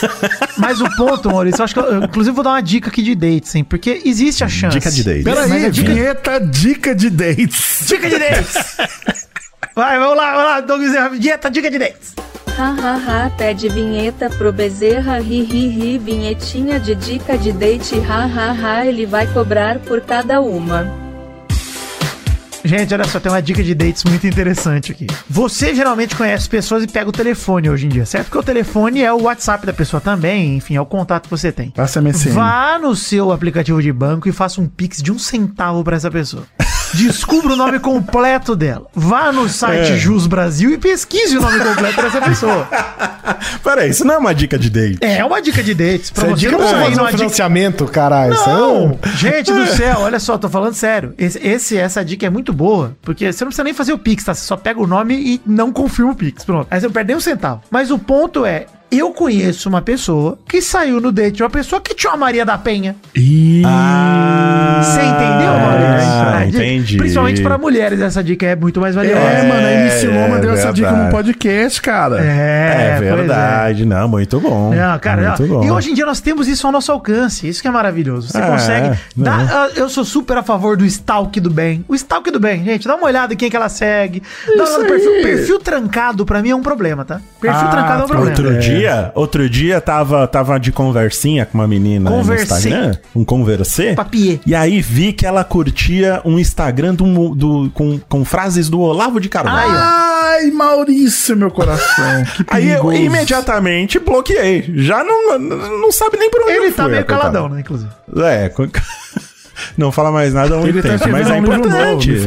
mas o ponto, Maurício, eu acho que eu, inclusive vou dar uma dica aqui de dates, hein? Porque existe a chance. Dica de date. Mas Peraí, é dica, vinheta dica de dates. dica de dates. Vai, vamos lá, vamos lá, Doug Zé, dieta, dica de dates. Hahaha, pede vinheta pro Bezerra, ri ri ri, vinhetinha de dica de date, hahaha, ele vai cobrar por cada uma. Gente, olha só, tem uma dica de dates muito interessante aqui. Você geralmente conhece pessoas e pega o telefone hoje em dia, certo? Porque o telefone é o WhatsApp da pessoa também, enfim, é o contato que você tem. Passa MSN. Vá no seu aplicativo de banco e faça um pix de um centavo pra essa pessoa. Descubra o nome completo dela. Vá no site É. Jus Brasil e pesquise o nome completo dessa pessoa. Peraí, isso não é uma dica de date. É uma dica de dates. Pra Isso é você dica não pra fazer um numa dica financiamento, caralho. Isso é Não, um- gente do céu, olha só, tô falando sério. Esse, esse- essa dica é muito boa, porque você não precisa nem fazer o Pix, tá? Você só pega o nome e não confirma o Pix, pronto. Aí você não perde nem um centavo. Mas o ponto é, eu conheço uma pessoa que saiu no date de uma pessoa que tinha uma Maria da Penha. Ih, Ah, Você entendeu, Maurício? Ah, A dica- entendi. Principalmente pra mulheres, essa dica é muito mais valiosa. É, mano, a MC Loma é deu essa dica no podcast, cara. É, pois verdade, não, muito bom. Não, cara, muito ó, bom. e hoje em dia nós temos isso ao nosso alcance. Isso que é maravilhoso. Você É, consegue. não. dar- ah, eu sou super a favor do stalk do bem. O stalk do bem, gente. Dá uma olhada em quem que ela segue. Dá uma olhada no perfil. Perfil trancado, pra mim, é um problema, tá? Perfil Ah, trancado é um problema. Outro dia, outro dia tava, tava de conversinha com uma menina Conversei. no Instagram, um conversê. Papier. E aí vi que ela curtia um Instagram do, do- com, com frases do Olavo de Carvalho. Ai, Maurício, meu coração. Que Aí eu imediatamente bloqueei. Já não, não, sabe nem por onde Ele eu tá fui, meio coitado. caladão, né, inclusive. É, não fala mais nada há um Ele tá tempo, mas escrevendo é um novo, importante. de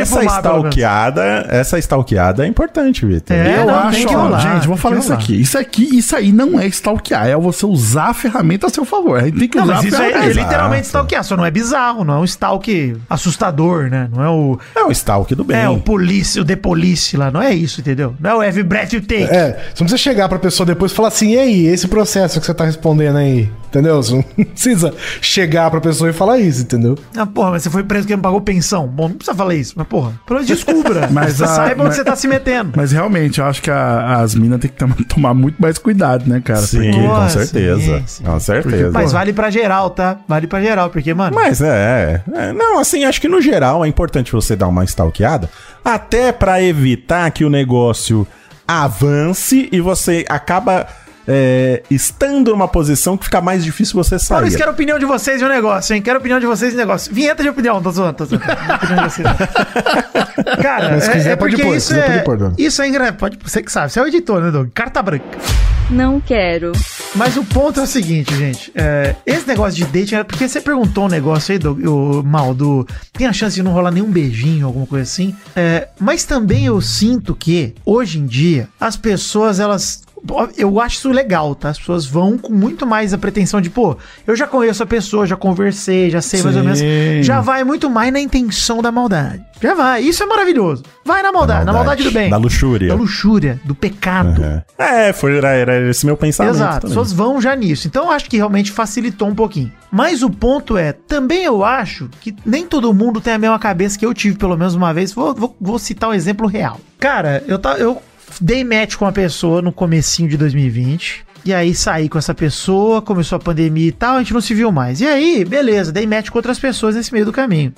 essa fumar, stalkeada, essa stalkeada é importante, Vitor. É, eu não, acho, tem que ó, rolar, gente, vou falar isso rolar. aqui. Isso aqui, isso aí não é stalkear, é você usar a ferramenta a seu favor. A gente tem que Não, usar mas a isso é, ferramenta. é literalmente stalkear, só não é bizarro, não é um stalk assustador, né? Não é o. É o stalk do bem. É o police, o The Police lá, não é isso, entendeu? Não é o Every Breath You Take. É, você não precisa chegar pra pessoa depois e falar assim, e aí, esse processo que você tá respondendo aí, entendeu? Você não precisa chegar pra pessoa e falar isso, entendeu? Ah, porra, mas você foi preso porque não pagou pensão. Bom, não precisa falar isso, mas porra, pelo menos descubra. Mas a- Saiba mas- onde você tá se metendo. Mas realmente, eu acho que a- as minas têm que tom- tomar muito mais cuidado, né, cara? Sim, Porque- com certeza. sim, sim. Com certeza. Mas vale pra geral, tá? Vale pra geral, porque, mano. Mas é, é. Não, assim, acho que no geral é importante você dar uma stalkeada, até pra evitar que o negócio avance e você acaba é, estando numa posição que fica mais difícil você sair. Maurício, quero a opinião de vocês de um negócio, hein? Quero a opinião de vocês de negócio. Vinheta de opinião, tô zoando, tô zoando. Opinião de vocês. Cara, Mas se quiser, pode porque pôr, isso é, pôr, Doug. Isso é engraçado. Pode, você que sabe, você é o editor, né, Doug? Carta branca. Não quero. Mas o ponto é o seguinte, gente. é, esse negócio de dating, é porque você perguntou um negócio aí, do, o mal, do. Tem a chance de não rolar nenhum beijinho, alguma coisa assim. É, mas também eu sinto que, hoje em dia, as pessoas, elas. Eu acho isso legal, tá? As pessoas vão com muito mais a pretensão de, pô, eu já conheço a pessoa, já conversei, já sei mais ou menos. Sim. Já vai muito mais na intenção da maldade. Já vai. Isso é maravilhoso. Vai na maldade, na maldade do bem. Da luxúria. Da luxúria, do pecado. É, foi, era, era esse meu pensamento. Exato, as também. pessoas vão já nisso. Então eu acho que realmente facilitou um pouquinho. Mas o ponto é, também eu acho que nem todo mundo tem a mesma cabeça que eu tive pelo menos uma vez. Vou, vou- vou citar um exemplo real. Cara, eu, ta- eu dei match com uma pessoa no comecinho de 2020. E aí saí com essa pessoa, começou a pandemia e tal, a gente não se viu mais. E aí, beleza, dei match com outras pessoas nesse meio do caminho.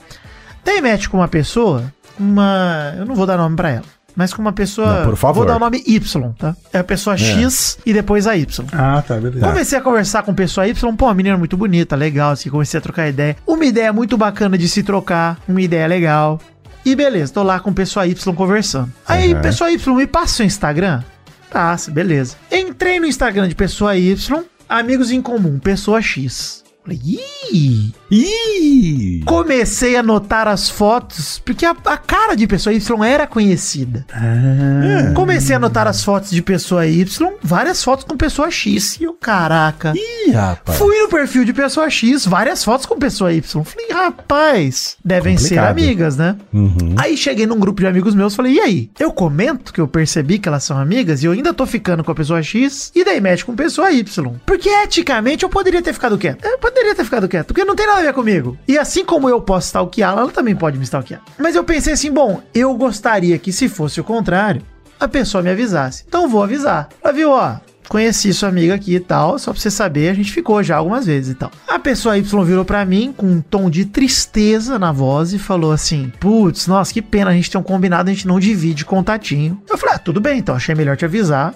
Dei match com uma pessoa, uma. Eu não vou dar nome pra ela. Mas com uma pessoa. Não, por favor. Vou dar o nome Y, tá? É a pessoa X e depois a Y. Ah, tá, beleza. Comecei a conversar com pessoa Y, pô, uma menina muito bonita, legal, assim, comecei a trocar ideia. Uma ideia muito bacana de se trocar, uma ideia legal. E beleza, tô lá com pessoa Y conversando. Aí, Uhum. pessoa Y, me passa seu Instagram? Passa, beleza. Entrei no Instagram de pessoa Y, amigos em comum, pessoa X. Falei, ih! Ih! Comecei a notar as fotos, porque a, a cara de pessoa Y era conhecida. Comecei a notar as fotos de pessoa Y, várias fotos com pessoa X. E eu, caraca. Ih, rapaz. Fui no perfil de pessoa X, várias fotos com pessoa Y. Falei, rapaz, devem ser Complicado. amigas, né? Uhum. Aí cheguei num grupo de amigos meus, falei, e aí? Eu comento que eu percebi que elas são amigas e eu ainda tô ficando com a pessoa X e dei match com pessoa Y. Porque eticamente eu poderia ter ficado quieto. Eu poderia ter ficado quieto, porque não tem nada a ver comigo. E assim como eu posso stalkeá-la, ela também pode me stalkear. Mas eu pensei assim, bom, eu gostaria que se fosse o contrário, a pessoa me avisasse. Então vou avisar. Ela viu, ó, conheci sua amiga aqui e tal, só pra você saber, a gente ficou já algumas vezes e tal. A pessoa Y virou pra mim com um tom de tristeza na voz e falou assim: Putz, nossa, que pena, a gente tem um combinado, a gente não divide contatinho. Eu falei: Ah, tudo bem, então achei melhor te avisar.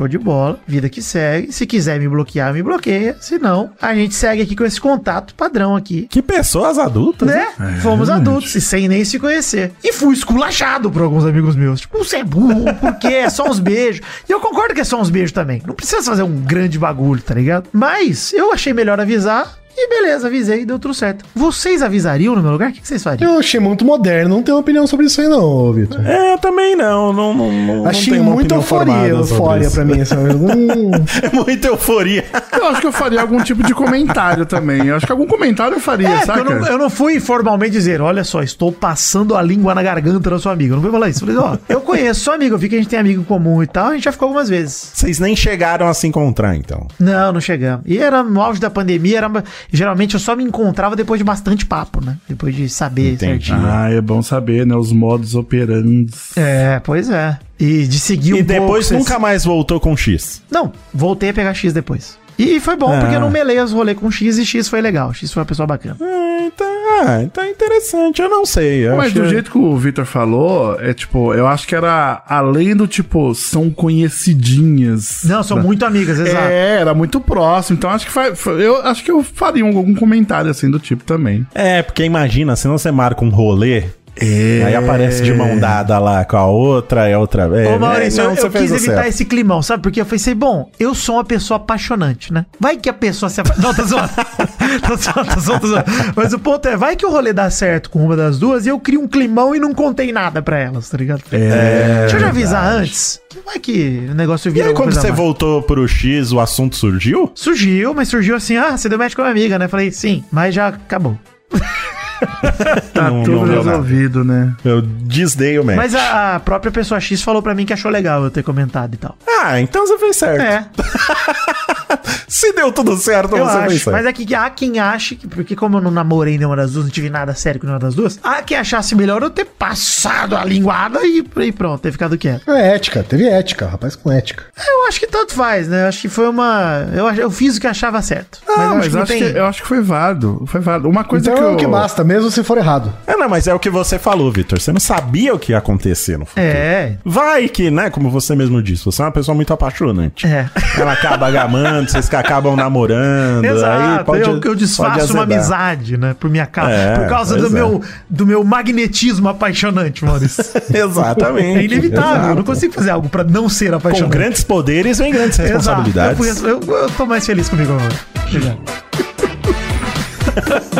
Show de bola, vida que segue. Se quiser me bloquear, me bloqueia. Se não, a gente segue aqui com esse contato padrão aqui. Que pessoas adultas, Né? Fomos adultos e sem nem se conhecer. E fui esculachado por alguns amigos meus. Tipo, você é burro, por quê? É só uns beijos. E eu concordo que é só uns beijos também. Não precisa fazer um grande bagulho, tá ligado? Mas eu achei melhor avisar. E beleza, avisei, deu tudo certo. Vocês avisariam no meu lugar? O que, que vocês fariam? Eu achei muito moderno, não tenho opinião sobre isso aí não, Vitor. É, eu também não. Não, não, não Achei muita opinião euforia, euforia pra mim. Hum, É muita euforia. Eu acho que eu faria algum tipo de comentário também. Eu acho que algum comentário eu faria, É, saca? eu não, eu não fui formalmente dizer, olha só, estou passando a língua na garganta da sua amiga. Eu não fui falar isso. Eu falei, ó, eu conheço sua amiga, eu vi que a gente tem amigo em comum e tal, a gente já ficou algumas vezes. Vocês nem chegaram a se encontrar, então. Não, não chegamos. E era no auge da pandemia, era, geralmente eu só me encontrava depois de bastante papo, né? Depois de saber Entendi. certinho. Ah, é bom saber, né? Os modos operantes. É, pois é. E de seguir um e depois pouco, nunca mais voltou com X. Não, voltei a pegar X depois. E foi bom, Ah. porque eu não melei os rolês com X e X foi legal. X foi uma pessoa bacana. Ah, então, ah, então é interessante. Eu não sei. eu Mas do que- jeito que o Victor falou, é tipo, eu acho que era além do tipo, são conhecidinhas. Não, são muito amigas, exato. É, era muito próximo. Então acho que fa- fa- eu acho que eu faria um- algum comentário assim do tipo também. É, porque imagina, se não você marca um rolê, É. aí aparece de mão dada lá com a outra, é outra vez. Ô, Maurício, é, eu, não, eu fez quis evitar certo. esse climão, sabe? Porque eu pensei, bom, eu sou uma pessoa apaixonante, né? Vai que a pessoa se apaixona. Não, tô zoando. tô zoando, zoando, tô zoando. Mas o ponto é, vai que o rolê dá certo com uma das duas e eu crio um climão e não contei nada pra elas, tá ligado? É, Deixa eu já avisar antes. Vai que o negócio E vira aí, alguma quando você a mais. voltou pro X, o assunto surgiu? Surgiu, mas surgiu assim, ah, você deu match com a minha amiga, né? Falei, sim, mas já acabou. Tá Não- tudo não resolvido, né? Eu desdei o match. Mas a, a própria pessoa X falou pra mim que achou legal eu ter comentado e tal. Ah, então você fez certo. É, Se deu tudo certo, eu você acho. Mas é que há quem ache, que, porque como eu não namorei nenhuma das duas, não tive nada sério com nenhuma das duas, há quem achasse melhor eu ter passado a linguada e, e pronto, ter ficado quieto. é ética, teve ética, rapaz com ética. Eu acho que tanto faz, né? Eu acho que foi uma. Eu, eu fiz o que achava certo. Ah, eu mas acho que acho tem- que, eu acho que foi válido. Foi válido. Uma coisa Então que é eu... o que basta, mesmo se for errado. É, não, mas é o que você falou, Vitor. Você não sabia o que ia acontecer no futuro. É. Vai que, né, como você mesmo disse, você é uma pessoa muito apaixonante. É. Ela acaba gamando, vocês que acabam namorando. aí Exato, pode, eu, eu desfaço uma amizade, né? Por minha causa. É, por causa do é. meu, do meu magnetismo apaixonante, Maurício. Exatamente. É inevitável. Eu não exato. consigo fazer algo pra não ser Com apaixonante. grandes poderes vem grandes Exato. responsabilidades. Eu, eu, eu tô mais feliz comigo agora. Obrigado.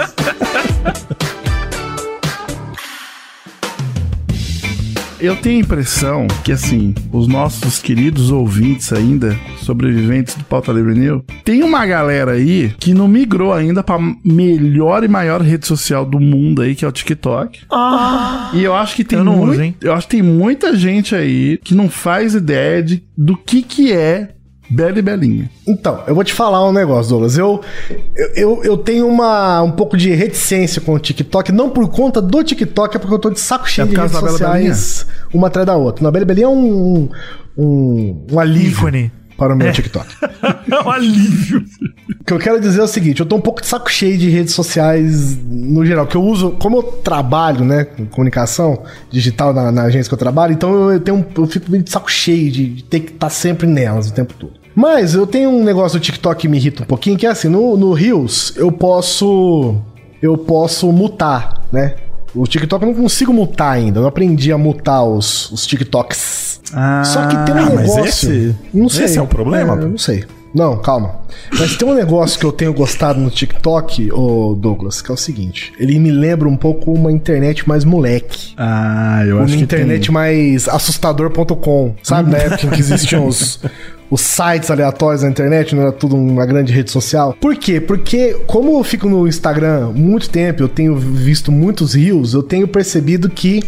Eu tenho a impressão que, assim, os nossos queridos ouvintes ainda, sobreviventes do Pauta Livre New, tem uma galera aí que não migrou ainda pra melhor e maior rede social do mundo aí, que é o TikTok. E eu acho que tem Eu não mui- uso, hein? Eu acho que tem muita gente aí que não faz ideia de, do que que é Bela e Belinha. Então, eu vou te falar um negócio, Douglas. Eu, eu, eu, tenho uma, um pouco de reticência com o TikTok, não por conta do TikTok, é porque eu tô de saco cheio por de redes sociais, uma atrás da outra. Na Bela e Belinha é um, um, um alívio Ícone. para o meu TikTok. É um alívio. O que eu quero dizer é o seguinte, eu tô um pouco de saco cheio de redes sociais no geral, que eu uso, como eu trabalho, né, com comunicação digital na, na agência que eu trabalho, então eu, tenho eu fico meio de saco cheio de, de ter que estar sempre nelas o tempo todo. Mas eu tenho um negócio do TikTok que me irrita um pouquinho, que é assim, no, no Reels eu posso eu posso mutar, né? O TikTok eu não consigo mutar ainda, eu não aprendi a mutar os, os TikToks. Ah, Só que tem um Ah, mas negócio. esse- não sei. esse é o problema, pô? eu não sei. Não, calma. Mas tem um negócio que eu tenho gostado no TikTok, ô Douglas, que é o seguinte: ele me lembra um pouco uma internet mais moleque. Ah, eu Uma acho que internet tem. mais assustador.com. Sabe, na época em que existiam os. Os sites aleatórios na internet, não era tudo uma grande rede social. Por quê? Porque, como eu fico no Instagram muito tempo, eu tenho visto muitos reels, eu tenho percebido que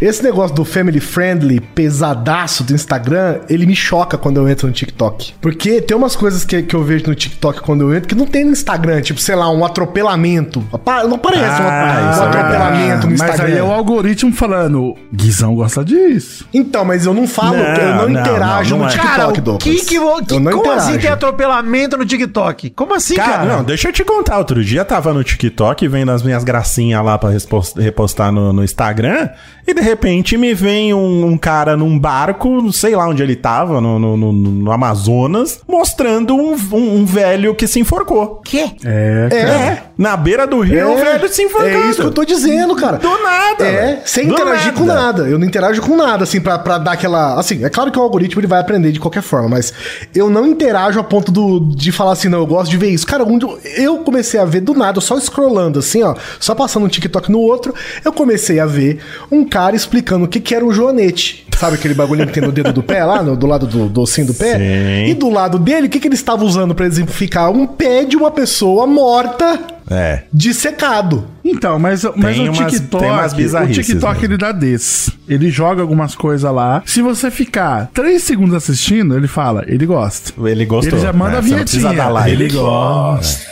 esse negócio do family friendly pesadaço do Instagram, ele me choca quando eu entro no TikTok. Porque tem umas coisas que, que eu vejo no TikTok quando eu entro que não tem no Instagram. Tipo, sei lá, um atropelamento. Não aparece um, Ah, um é atropelamento no Mas Instagram. aí é o algoritmo falando, Guizão gosta disso. Então, mas eu não falo, Não, eu não, não, interajo não, não no é. TikTok, Cara, Douglas. que que, que eu não como assim interajo. tem atropelamento no TikTok? Como assim, cara? Cara, não, deixa eu te contar. Outro dia tava no TikTok vendo as minhas gracinhas lá pra repostar no, no Instagram. E de repente me vem um, um cara num barco, não sei lá onde ele tava, no, no, no- no Amazonas, mostrando um, um- um velho que se enforcou. Quê? É, É. Na beira do rio, o velho se enforcando. É isso que eu tô dizendo, cara. Do nada, É, velho. sem Do interagir com nada. Eu não interajo com nada, assim, pra, pra dar aquela. Assim, é claro que o algoritmo ele vai aprender de qualquer forma, mas eu não interajo a ponto do, de falar assim, não, eu gosto de ver isso. Cara, onde eu- eu comecei a ver do nada, só scrollando, assim, ó, só passando um TikTok no outro, eu comecei a ver um cara explicando o que, que era um joanete. Sabe aquele bagulho que tem no dedo do pé lá, no- do lado do docinho do pé? Sim. E do lado dele, o que, que ele estava usando pra exemplificar? Um pé de uma pessoa morta É. dissecado. Então, mas, mas Tem o umas- TikTok, tem umas o TikTok mesmo. ele dá desse. Ele joga algumas coisas lá. Se você ficar três segundos assistindo, ele fala, ele gosta. Ele gostou. Ele já manda né? a Você não precisa vinhetinha. dar like. Ele gosta.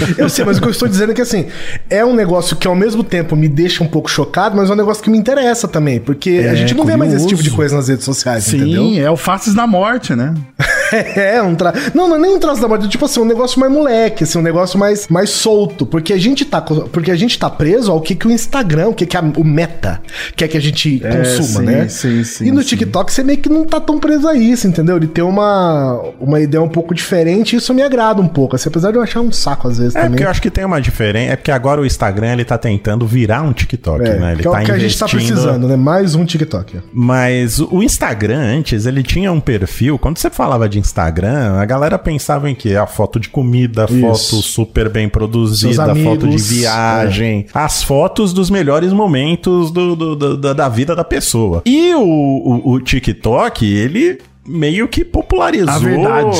Eu sei, mas o que eu estou dizendo é que assim, é um negócio que ao mesmo tempo me deixa um pouco chocado, mas é um negócio que me interessa também, porque a É, gente não vê mais esse curioso. tipo de coisa nas redes sociais, Sim, entendeu? é o Faces da Morte, né? É, um tra... Não, não é nem um traço da morte, tipo assim, um negócio mais moleque, assim, um negócio mais, mais solto, porque a gente tá porque a gente tá preso ao que que o Instagram, o que que a- o Meta quer que a gente É, consuma, sim, né? sim, sim, e no. TikTok você meio que não tá tão preso a isso, entendeu? Ele tem uma, uma ideia um pouco diferente e isso me agrada um pouco, assim, apesar de eu achar um saco às vezes É também. porque eu acho que tem uma diferença. É porque agora o Instagram ele tá tentando virar um TikTok, É, né? Ele que é tá o que a gente tá investindo- precisando, né? Mais um TikTok. Mas o Instagram antes, ele tinha um perfil. Quando você falava de Instagram, a galera pensava em quê? A foto de comida, Isso. foto super bem produzida, amigos, é. foto de viagem, as fotos dos melhores momentos do, do- do- da, da vida da pessoa. E o, o, o TikTok, ele meio que popularizou A verdade.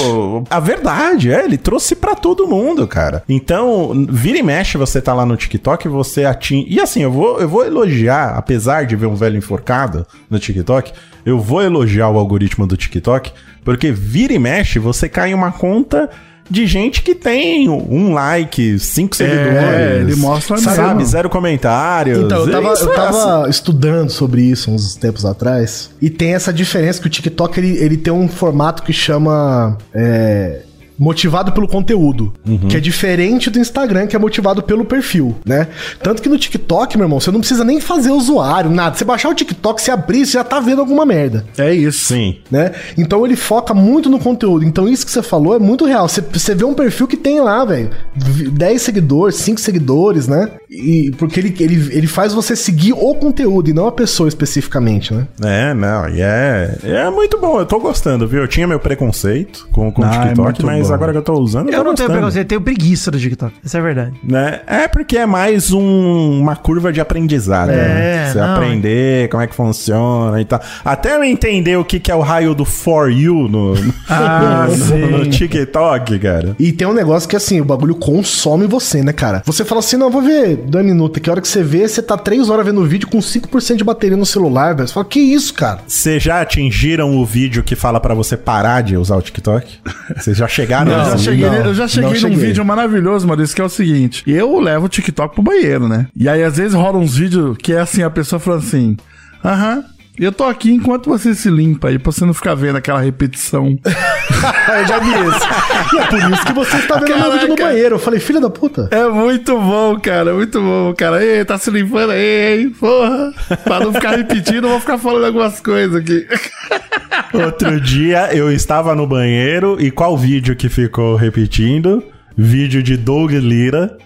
a verdade, é, ele trouxe pra todo mundo, cara. Então, vira e mexe, você tá lá no TikTok, você atinge. E assim, eu vou, eu vou elogiar, apesar de ver um velho enforcado no TikTok, eu vou elogiar o algoritmo do TikTok, porque vira e mexe, você cai em uma conta de gente que tem um like, cinco seguidores. É, ele mostra sabe, mesmo. zero comentários. Então, eu tava, Isso eu é tava assim. estudando sobre isso uns tempos atrás. E tem essa diferença que o TikTok ele, ele tem um formato que chama. é, motivado pelo conteúdo, Uhum. que é diferente do Instagram, que é motivado pelo perfil, né? Tanto que no TikTok, meu irmão, você não precisa nem fazer usuário, nada. Você baixar o TikTok, você abrir, você já tá vendo alguma merda É isso. Sim. né? Então ele foca muito no conteúdo. Então isso que você falou é muito real. Você, você vê um perfil que tem lá, velho, v- 10 seguidores, 5 seguidores, né? E porque ele, ele, ele faz você seguir o conteúdo e não a pessoa especificamente, né? É, não, e é, é muito bom, eu tô gostando, viu? Eu tinha meu preconceito com, com o Ah, é TikTok, muito mas agora que eu tô usando, Eu tô não tenho preconceito, eu tenho preguiça do TikTok. Essa é verdade. Né? É porque é mais um- uma curva de aprendizado, É, né? Você não. aprender como é que funciona e tal. Até eu entender o que, que é o raio do For You no, Ah, no, no TikTok, cara. E tem um negócio que assim, o bagulho consome você, né, cara? Você fala assim, não, vou ver dois minutos aqui. A hora que você vê, você tá 3 horas vendo o vídeo com 5% de bateria no celular, velho. Você fala, que isso, cara? Vocês já atingiram o vídeo que fala pra você parar de usar o TikTok? Vocês já chegaram eu, já cheguei, não, eu já cheguei não num cheguei. vídeo maravilhoso, Maurício, que é o seguinte: eu levo o TikTok pro banheiro, né? E aí, às vezes, rola uns vídeos que é assim, a pessoa falando assim: aham. Eu tô aqui enquanto você se limpa aí, pra você não ficar vendo aquela repetição. eu já vi esse. E é por isso que você está vendo meu vídeo no Caraca. banheiro. Eu falei, filha da puta. É muito bom, cara, muito bom, cara. Ei, tá se limpando aí, hein? Porra. Pra não ficar repetindo, eu vou ficar falando algumas coisas aqui. Outro dia eu estava no banheiro e qual vídeo que ficou repetindo? Vídeo de Doug Lira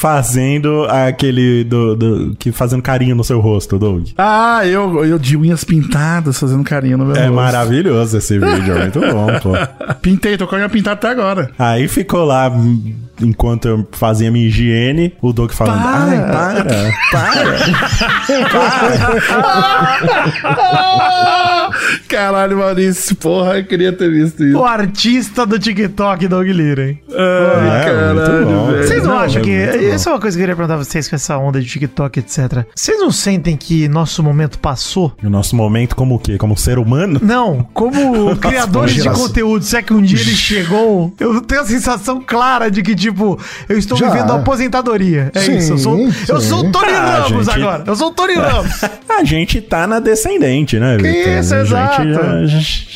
fazendo aquele do, do- que fazendo carinho no seu rosto, Doug. Ah, eu, eu de unhas pintadas, fazendo carinho no meu É rosto. maravilhoso esse vídeo, é muito bom, pô. Pintei, tô com a unha pintada até agora. Aí ficou lá enquanto eu fazia minha higiene, o Doug falando: Para. Ai, para, Caralho, Maurício, porra, eu queria ter visto isso. O artista do TikTok, Doug Lira, hein? Ai, É, muito bom. velho. Vocês não, Não, acham é que. Isso é uma coisa que eu queria perguntar a vocês com essa onda de TikTok, etc. Vocês não sentem que nosso momento passou? O nosso momento como o quê? Como ser humano? Não, como criadores de conteúdo, se é que um dia ele chegou, eu tenho a sensação clara de que, tipo, eu estou Já. vivendo a aposentadoria. É Sim, isso, eu sou, eu sou o Tony Ah, Ramos gente. agora. Eu sou o Tony Ramos. A gente tá na descendente, né, Vitor? Isso, a exato. gente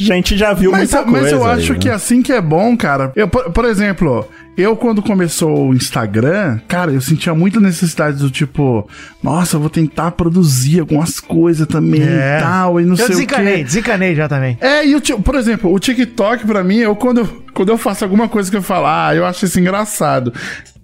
já, a gente já viu Mas, muita mas coisa. eu aí, acho né? que assim que é bom, cara. Eu, por, por exemplo, eu quando começou o Instagram, cara, eu sentia muita necessidade do tipo, nossa, eu vou tentar produzir algumas coisas também É. e tal, e não Eu sei o desencanei, quê. desencanei já também. É, e o, por exemplo, o TikTok pra mim, eu quando, quando eu faço alguma coisa que eu falo, ah, eu acho isso engraçado.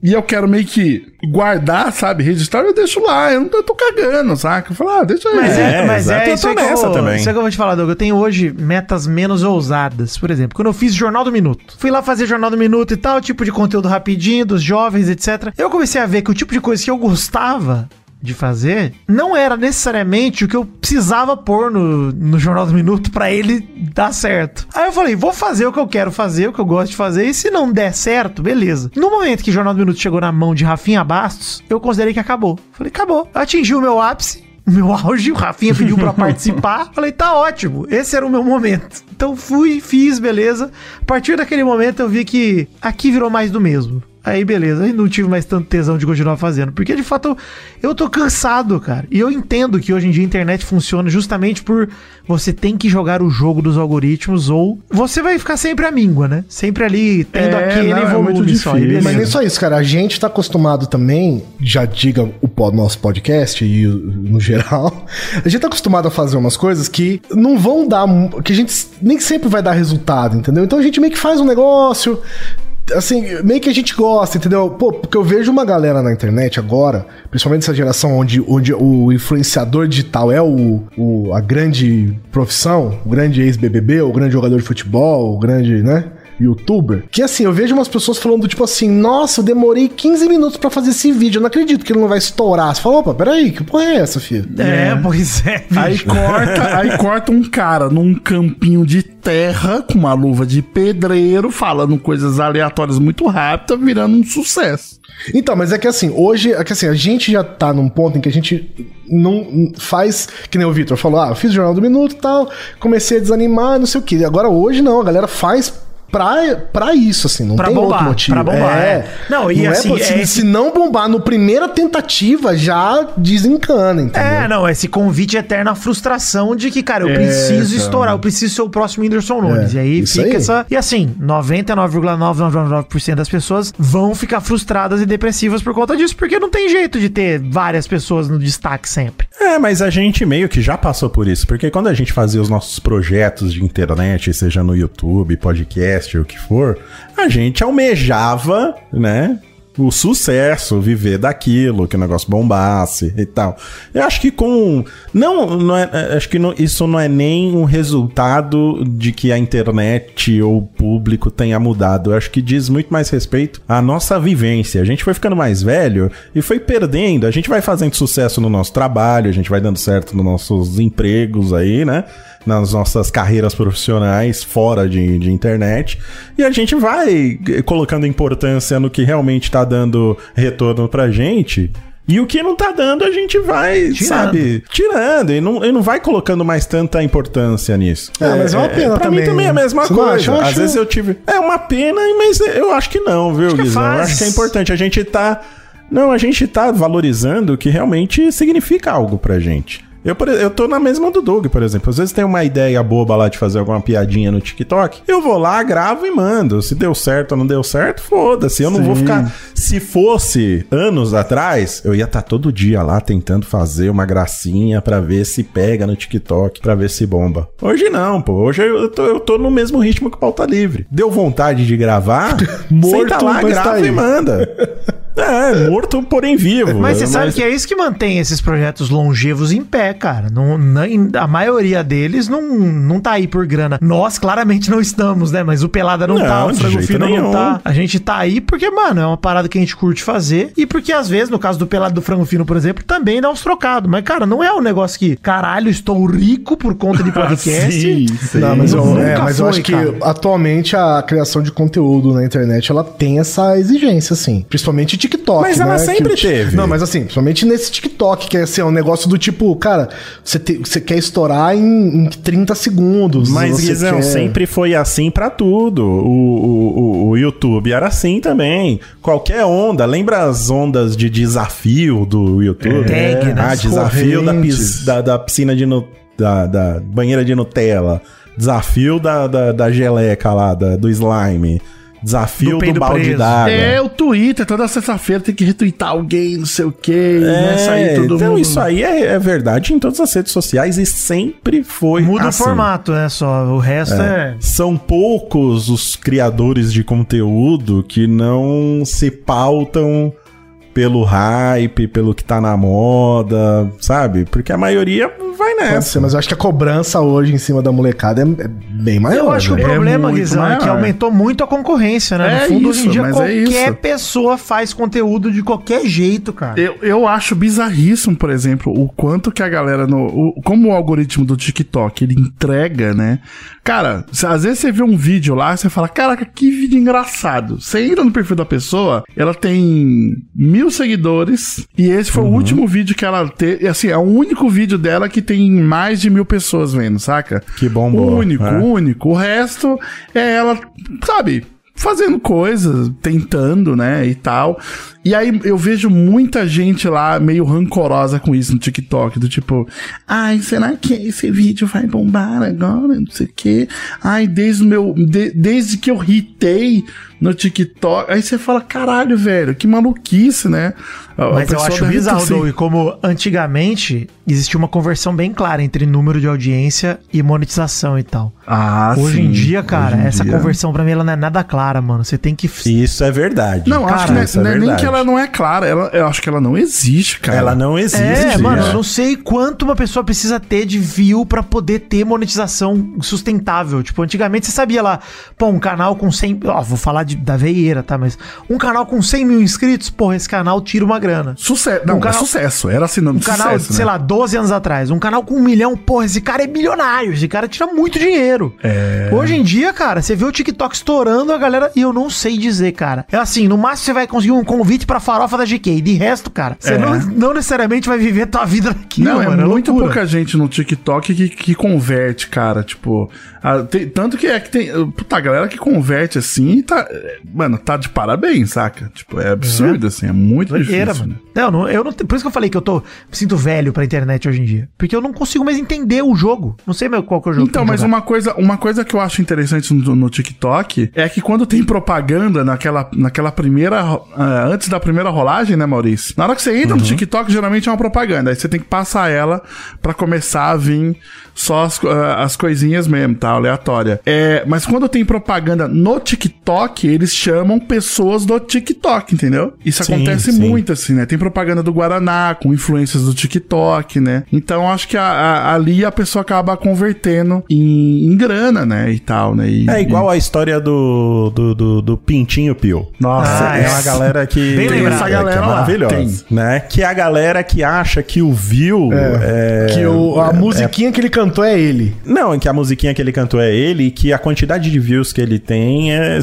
E eu quero meio que guardar, sabe? Registrar, eu deixo lá. Eu não tô, eu tô cagando, saca? Eu falo, ah, deixa aí. Mas é, É, mas exato, é eu isso tô eu, nessa vou- também. isso aí que eu vou te falar, Doug. Eu tenho hoje metas menos ousadas. Por exemplo, quando eu fiz Jornal do Minuto. Fui lá fazer Jornal do Minuto e tal, tipo de conteúdo rapidinho, dos jovens, etc. Eu comecei a ver que o tipo de coisa que eu gostava de fazer não era necessariamente o que eu precisava pôr no, no Jornal do Minuto pra ele dar certo. Aí eu falei, vou fazer o que eu quero fazer, o que eu gosto de fazer, e se não der certo, beleza. No momento que o Jornal do Minuto chegou na mão de Rafinha Bastos, eu considerei que acabou. Falei, acabou. Atingiu o meu ápice, o meu auge, o Rafinha pediu pra participar. Falei, tá ótimo, esse era o meu momento. Então fui, fiz, beleza. A partir daquele momento eu vi que aqui virou mais do mesmo. Aí beleza, aí não tive mais tanto tesão de continuar fazendo. Porque de fato eu tô cansado, cara. E eu entendo que hoje em dia a internet funciona justamente por você tem que jogar o jogo dos algoritmos ou você vai ficar sempre à míngua, né? Sempre ali tendo É, aquele não, é volume muito só. Beleza. Mas nem só isso, cara. A gente tá acostumado também, já diga o nosso podcast e no geral, a gente tá acostumado a fazer umas coisas que não vão dar. que a gente nem sempre vai dar resultado, entendeu? Então a gente meio que faz um negócio. Assim, meio que a gente gosta, entendeu? Pô, porque eu vejo uma galera na internet agora, principalmente essa geração onde, onde o influenciador digital é o, o- a grande profissão, o grande ex-BBB, o grande jogador de futebol, o grande, né? Youtuber, que assim, eu vejo umas pessoas falando tipo assim, nossa, eu demorei 15 minutos pra fazer esse vídeo, eu não acredito que ele não vai estourar. Você fala, opa, peraí, que porra é essa, filho? É, pois é, bicho. Aí corta, aí corta um cara num campinho de terra com uma luva de pedreiro, falando coisas aleatórias muito rápido, virando um sucesso. Então, mas é que assim, hoje, é que assim, a gente já tá num ponto em que a gente não faz, que nem o Vitor falou, ah, eu fiz o Jornal do Minuto e tal, comecei a desanimar, não sei o que. Agora hoje não, a galera faz pra, pra isso, assim, não Pra tem bombar, outro motivo. pra bombar, é. Não, e assim, se, é- se não bombar no primeira tentativa, já desencana, entendeu? É, não, esse convite eterno à frustração de que, cara, eu É, preciso cara. estourar, eu preciso ser o próximo Whindersson Nunes. É, e aí isso fica aí. essa. E assim, 99,999% das pessoas vão ficar frustradas e depressivas por conta disso, porque não tem jeito de ter várias pessoas no destaque sempre. É, mas a gente meio que já passou por isso, porque quando a gente fazia os nossos projetos de internet, seja no YouTube, podcast, o que for, a gente almejava, né? O sucesso, viver daquilo, que o negócio bombasse e tal. Eu acho que com. Não, não é, é, acho que não- isso não é nem um resultado de que a internet ou o público tenha mudado. Eu acho que diz muito mais respeito à nossa vivência. A gente foi ficando mais velho e foi perdendo. A gente vai fazendo sucesso no nosso trabalho, a gente vai dando certo nos nossos empregos aí, né? Nas nossas carreiras profissionais fora de, de internet. E a gente vai colocando importância no que realmente tá dando retorno pra gente. E o que não tá dando, a gente vai, Tirando. sabe, tirando. E não, e não vai colocando mais tanta importância nisso. É, mas é uma pena pra também, mim também é a mesma Você coisa. acha? Às acho- vezes eu tive. É uma pena, mas eu acho que não, viu, Acho Guizão? Eu acho que é importante. A gente tá. Não, a gente tá valorizando o que realmente significa algo pra gente. Eu, eu tô na mesma do Doug, por exemplo. Às vezes tem uma ideia boba lá de fazer alguma piadinha no TikTok. Eu vou lá, gravo e mando. Se deu certo ou não deu certo, foda-se. Eu não vou Sim. ficar. Se fosse anos atrás, eu ia estar todo dia lá tentando fazer uma gracinha pra ver se pega no TikTok, pra ver se bomba. Hoje não, pô. Hoje eu tô, eu tô no mesmo ritmo que pauta livre. Deu vontade de gravar? Morto, senta lá, tá grava aí. e manda. É, morto, porém vivo. Mas você sabe que é isso que mantém esses projetos longevos em pé, cara. Não, não- a maioria deles não, não tá aí por grana. Nós claramente não estamos, né? Mas o Pelada não, Não, tá, o de Frango Fino não nenhum. tá. A gente tá aí porque, mano, é uma parada que a gente curte fazer. E porque às vezes, no caso do Pelado do Frango Fino, por exemplo, também dá uns trocados. Mas, cara, não é um negócio que, caralho, estou rico por conta de podcast. Sim, sim. Não, mas, eu, é, mas eu foi, acho que cara. atualmente a criação de conteúdo na internet ela tem essa exigência, assim. Principalmente TikTok. Mas ela né, sempre que- teve. Não, mas assim, principalmente nesse TikTok, que é assim, é um negócio do tipo, cara, você, te- você quer estourar em, em 30 segundos. Mas, Guizão, quer- sempre foi assim pra tudo. O, o, o, o YouTube era assim também. Qualquer onda, lembra as ondas de desafio do YouTube? Tag ah, nas desafio da, da, da piscina de nu- da, da banheira de Nutella. Desafio da, da, da geleca lá, da- do slime. Desafio Do do, balde d'água. É, o Twitter, toda sexta-feira tem que retweetar alguém, não sei o quê, né? Sair todo então mundo. isso aí é, é verdade em todas as redes sociais e sempre foi Muda assim. o formato, né? Só. O resto é. São poucos os criadores de conteúdo que não se pautam pelo hype, pelo que tá na moda, sabe? Porque a maioria vai Pode nessa. ser, mas eu acho que a cobrança hoje em cima da molecada é, é bem maior. Eu acho que o né? É problema, muito Guizão, é que aumentou muito a concorrência, né? É no fundo, hoje em isso, dia, mas é qualquer isso. pessoa faz conteúdo de qualquer jeito, cara. Eu, eu acho bizarríssimo, por exemplo, o quanto que a galera no. o- como o algoritmo do TikTok ele entrega, né? Cara, cê- às vezes você vê um vídeo lá e você fala, caraca, que vídeo engraçado. Você entra no perfil da pessoa, ela tem mil seguidores e esse foi o último vídeo que ela teve. Assim, é o único vídeo dela que tem mais de mil pessoas vendo, saca? Que bombou, O único, é. único. O resto é ela, sabe? Fazendo coisas, tentando, né, e tal. E aí eu vejo muita gente lá meio rancorosa com isso no TikTok, do tipo, ai, será que esse vídeo vai bombar agora? Não sei o quê. Ai, desde o meu. de- desde que eu ritei no TikTok. Aí você fala, caralho, velho, que maluquice, né? A- a Mas eu acho bizarro, se- Doug, como antigamente existia uma conversão bem clara entre número de audiência e monetização e tal. Ah, hoje sim, em dia, cara, em essa dia. conversão pra mim ela não é nada clara, mano. Você tem que. Isso é verdade. Não, acho que Cara, não é, isso é é nem que ela não é clara, ela, eu acho que ela não existe, cara. Ela não existe. É, mano, é. eu não sei quanto uma pessoa precisa ter de view pra poder ter monetização sustentável. Tipo, antigamente você sabia lá, pô, um canal com 100... Ó, vou falar de, da veieira, tá? Mas um canal com 100 mil inscritos, porra, esse canal tira uma grana. Sucesso. Não, Um canal- é sucesso. Era sinônimo Um de canal, sucesso, sei né? lá, 12 anos atrás. Um canal com um milhão, porra, esse cara é milionário. Esse cara tira muito dinheiro. É. Hoje em dia, cara, você vê o TikTok estourando a galera. E eu não sei dizer, cara. É assim, no máximo você vai conseguir um convite pra farofa da GK. De resto, cara, você É. não, não necessariamente vai viver tua vida naquilo, Não, é mano. muito loucura. pouca gente no TikTok que, que converte, cara. Tipo, a- tem- tanto que é que tem. Puta, a galera que converte assim, tá. É, Mano, tá de parabéns, saca? Tipo, é absurdo, assim, é muito Doideira, difícil. mano. né? Não, não, eu não, por isso que eu falei que eu tô me sinto velho pra internet hoje em dia. Porque eu não consigo mais entender o jogo. Não sei mais qual que é o jogo. Então, mas jogar. uma coisa, uma coisa que eu acho interessante no, no TikTok é que quando tem propaganda naquela, naquela primeira. ah, antes da primeira rolagem, né, Maurício? Na hora que você entra Uhum. no TikTok, geralmente é uma propaganda. Aí você tem que passar ela pra começar a vir só as, ah, as coisinhas mesmo, tá? Aleatória. É, mas quando tem propaganda no TikTok, eles chamam pessoas do TikTok, entendeu? Isso Sim, acontece sim. muito, assim, né? Tem propaganda do Guaraná com influências do TikTok, né? Então acho que a- a- ali a pessoa acaba convertendo em, em grana, né? E tal, né? E- É igual a história do, do, do, do Pintinho Pio. Nossa, Ah, é é. uma galera que. Bem lembrado. essa galera lá, maravilhosa. tem. Né? Que é a galera que acha que o view. É, Que o- a musiquinha que ele cantou é ele. Não, que a musiquinha que ele cantou é ele e que a quantidade de views que ele tem é,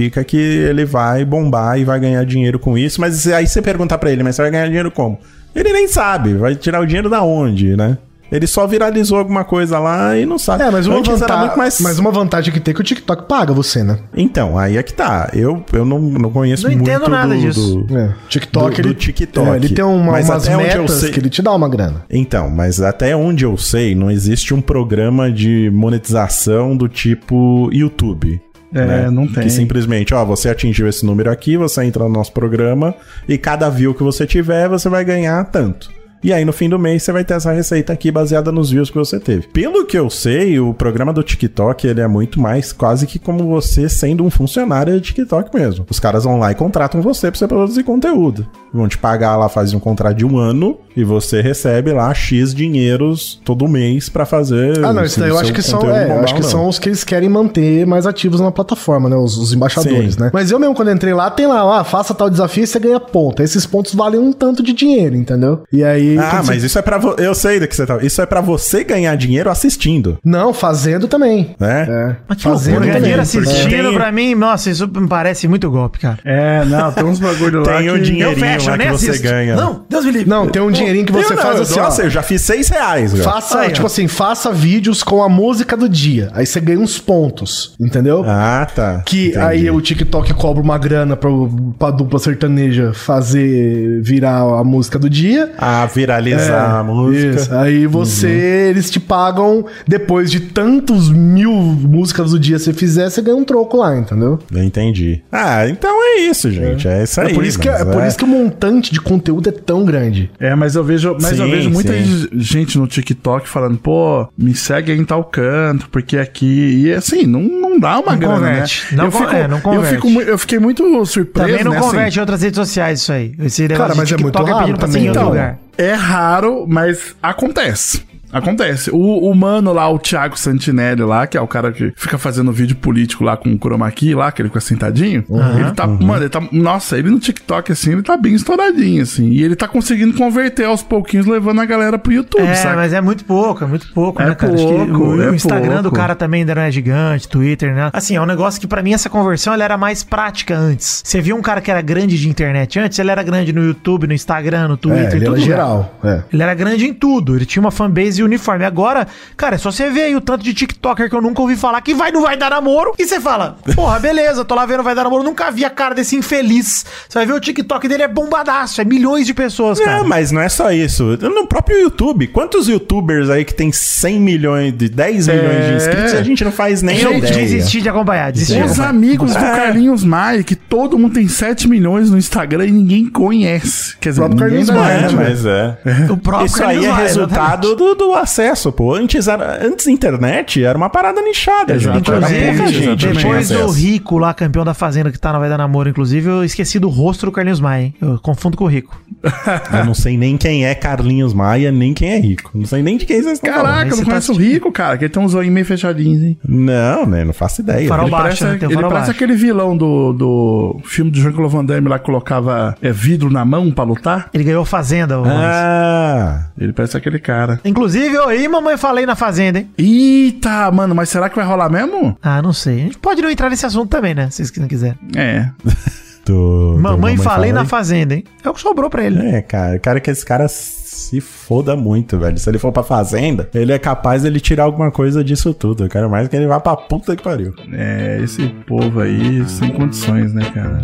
significa que ele vai bombar e vai ganhar dinheiro com isso. Mas aí você perguntar pra ele, mas você vai ganhar dinheiro como? Ele nem sabe, vai tirar o dinheiro da onde, né? Ele só viralizou alguma coisa lá e não sabe. É, mas uma, Antes vantagem, muito mais... mas uma vantagem que tem é que o TikTok paga você, né? Então, aí é que tá. Eu, eu não, não conheço Não muito entendo nada do, disso. do- É. TikTok, Do- do ele, TikTok. é, ele tem uma- Mas umas até onde eu metas sei- que ele te dá uma grana. Então, mas até onde eu sei, não existe um programa de monetização do tipo YouTube. Né? É, não tem. Que simplesmente, ó, você atingiu esse número aqui, você entra no nosso programa e cada view que você tiver, você vai ganhar tanto. E aí, no fim do mês, você vai ter essa receita aqui baseada nos views que você teve. Pelo que eu sei, o programa do TikTok, ele é muito mais quase que como você sendo um funcionário do TikTok mesmo. Os caras vão lá e contratam você pra você produzir conteúdo. Vão te pagar lá, fazem um contrato de um ano e você recebe lá X dinheiros todo mês pra fazer. Ah, não, isso daí eu acho que são, é, eu acho que são os que eles querem manter mais ativos na plataforma, né? Os, os embaixadores, Sim. né? Mas eu mesmo, quando entrei lá, tem lá, ah, faça tal desafio e você ganha ponto. Esses pontos valem um tanto de dinheiro, entendeu? E aí. Ah, mas você- isso é pra vo... Eu sei do que você tá. Isso é pra você ganhar dinheiro assistindo, Não, fazendo também. né? É. Mas que fazendo loucura, também. dinheiro assistindo Tem- pra mim, nossa, isso me parece muito golpe, cara. É, não, tem uns bagulho lá. Tem o que- dinheiro. dinheirinho lá que você ganha. Não, Deus me livre. Não, tem um dinheirinho que você Eu não, faz eu- assim, Nossa, ó. eu já fiz seis reais. Já. Faça, ó. tipo assim, faça vídeos com a música do dia. Aí você ganha uns pontos, entendeu? Ah, tá. Que Entendi. aí o TikTok cobra uma grana pro, pra dupla sertaneja fazer virar a música do dia. A Viralizar a música. É, Isso. Aí você, eles te pagam, depois de tantos mil músicas do dia que você fizer, você ganha um troco lá, entendeu? Eu entendi. Ah, então é isso, gente. É, isso aí. É por isso, que, é por isso que o montante de conteúdo é tão grande. É, mas eu vejo, mas eu Sim, vejo muita sim. gente no TikTok falando, pô, me segue aí em tal canto, porque aqui. E assim, não, não dá uma Não grana, converte. né? Não eu, fico, é, não eu, converte. fico, mu- eu fiquei muito surpreso. Também não né, assim. converte em outras redes sociais isso aí. Esse Cara, mas é muito pedindo pra também, então. lugar. É raro, mas acontece. Acontece. O, o mano lá, o Thiago Santinelli lá, que é o cara que fica fazendo vídeo político lá com o Chroma Key lá, que ele fica sentadinho. Ele tá, mano, ele tá, nossa, ele no TikTok assim, ele tá bem estouradinho assim. E ele tá conseguindo converter aos pouquinhos, levando a galera pro YouTube, É, sabe? mas é muito pouco, é muito pouco, É né, cara? Acho que pouco, o, é o Instagram do pouco. cara também ainda não é gigante, Twitter, né? Assim, é um negócio que pra mim essa conversão ela era mais prática antes. Você via um cara que era grande de internet antes, ele era grande no YouTube, no Instagram, no É, Twitter, ele tudo era geral. É. Ele era grande em tudo, ele tinha uma fanbase uniforme. Agora, cara, é só você ver aí o tanto de TikToker que eu nunca ouvi falar que vai no Vai Dar Namoro e você fala, porra, beleza, tô lá vendo Vai Dar Namoro, nunca vi a cara desse infeliz. Você vai ver o TikTok dele é bombadaço, é milhões de pessoas, cara. Não, mas não é só isso. No próprio YouTube, quantos youtubers aí que tem 100 milhões, de 10 milhões de inscritos e a gente não faz nem Eu ideia. desisti de acompanhar, desisti de Os acompanhar. amigos do É. Carlinhos Maia, que todo mundo tem 7 milhões no Instagram e ninguém conhece. Quer dizer, O próprio Carlinhos Maia, É, né? mas é. O próprio Isso aí Carlinhos é Maia, resultado do, do acesso, pô. Antes, era, antes internet era uma parada nichada, gente. Era Exatamente, pouca gente. Depois do. Rico lá, campeão da Fazenda, que tá na Vai Dar Namoro, inclusive, eu esqueci do rosto do Carlinhos Maia, hein? Eu confundo com o Rico. Eu não sei nem quem é Carlinhos Maia, nem quem é rico. Não sei nem de quem vocês estão falando. Caraca, eu Aí não tá conheço o Rico, cara, que ele tem uns olhinhos meio fechadinhos, hein? Não, né? Não faço ideia. Farol Ele baixo, parece, né? Tem o ele farol parece baixo. aquele vilão do, do filme do Jean-Claude Van Damme lá que colocava é, vidro na mão pra lutar. Ele ganhou Fazenda. o. Ah, Ele parece aquele cara. Inclusive, eu aí, mamãe, falei na Fazenda, hein? Eita, mano, mas será que vai rolar mesmo? Ah, não sei. A gente pode não entrar nesse assunto também, né? Se vocês não quiserem. É. do, do Mamãe, falei na Fazenda, hein? É o que sobrou pra ele. É, cara, eu quero que esse cara se foda muito, velho. Se ele for pra fazenda, ele é capaz de ele tirar alguma coisa disso tudo. Eu quero mais que ele vá pra puta que pariu. É, esse povo aí sem condições, né, cara?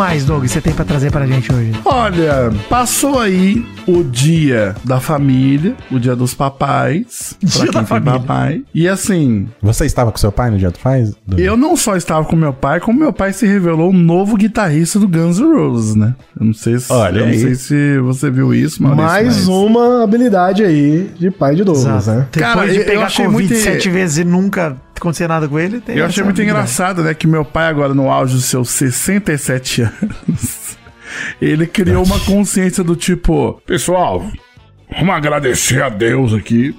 O que mais, Doug, você tem pra trazer pra gente hoje? Olha, passou aí o dia da família, o dia dos papais. Dia da tem família. papai. E assim, Você estava com seu pai no dia do faz? Do- eu não só estava com meu pai, como meu pai se revelou o novo guitarrista do Guns N' Roses, né? Eu não sei se, Olha eu não sei se você viu isso, Maurício, Mais mas- uma habilidade aí de pai de Douglas, né? Depois Cara, de eu- eu pegar achei Covid muito- sete vezes e nunca acontecer nada com ele, tem Eu achei muito engraçado, né, que meu pai agora no auge dos seus 67 anos, ele criou uma consciência do tipo, pessoal, vamos agradecer a Deus aqui.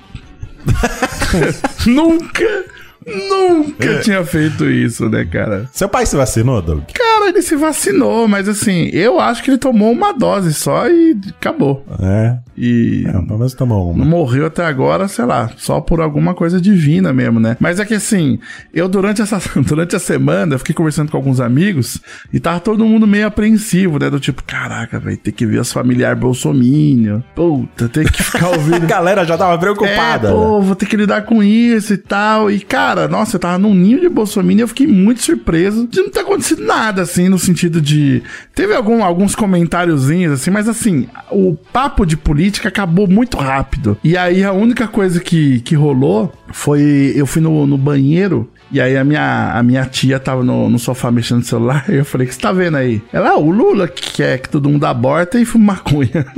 nunca, nunca tinha feito isso, né, cara? Seu pai se vacinou, Doug? Cara, ele se vacinou, mas assim, eu acho que ele tomou uma dose só e acabou. É. E É, pelo menos tomou não uma. morreu até agora, sei lá, só por alguma coisa divina mesmo, né? Mas é que assim, eu durante essa durante a semana, eu fiquei conversando com alguns amigos e tava todo mundo meio apreensivo, né? Do tipo, caraca, vai ter que ver as familiares bolsominion. Puta, tem que ficar A ouvindo. galera já tava preocupada. É, né? pô, vou ter que lidar com isso e tal. E, cara, nossa, eu tava num ninho de Bolsonaro e eu fiquei muito surpreso de não ter acontecido nada, assim, no sentido de. Teve algum, alguns comentáriozinhos, assim, mas assim, o papo de política acabou muito rápido. E aí a única coisa que, que rolou foi. Eu fui no, no banheiro. E aí a minha, a minha tia tava no, no sofá mexendo no celular e eu falei, o que você tá vendo aí? Ela, ah, o Lula que quer que todo mundo aborta e fume maconha.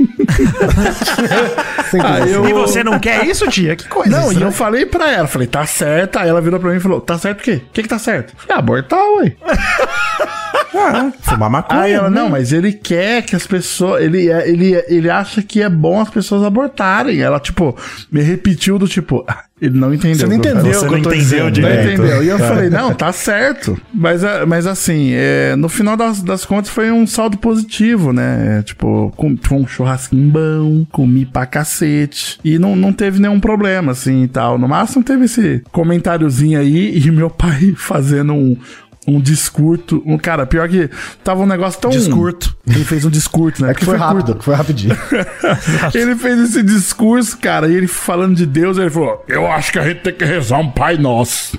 Eu- E você não quer isso, tia? Que coisa. Não, e estranha. eu falei pra ela, falei, tá certo. Aí ela virou pra mim e falou, tá certo o quê? O que que tá certo? Eu Falei, abortar, ué. Ah, fumar maconha. Aí ela, né? não, mas ele quer que as pessoas. Ele, é- ele, ele acha que é bom as pessoas abortarem. Ela, tipo, me repetiu do tipo. "Ah, Ele não entendeu. Você não entendeu. Você o que não eu tô entendeu dizendo. Não direito. entendeu. E eu Tá. falei, não, tá certo. Mas, é, mas assim, é, no final das, das contas foi um saldo positivo, né? É, tipo, com, foi um churrasquinho bom, comi pra cacete. E não, não teve nenhum problema, assim e tal. No máximo teve esse comentáriozinho aí e meu pai fazendo um. Um discurso. Um, cara, pior que tava um negócio tão. Discurso. Ele fez um discurso, né? É que foi curto. rápido, que foi rapidinho. Ele fez esse discurso, cara, e ele falando de Deus, ele falou: Eu acho que a gente tem que rezar um Pai Nosso.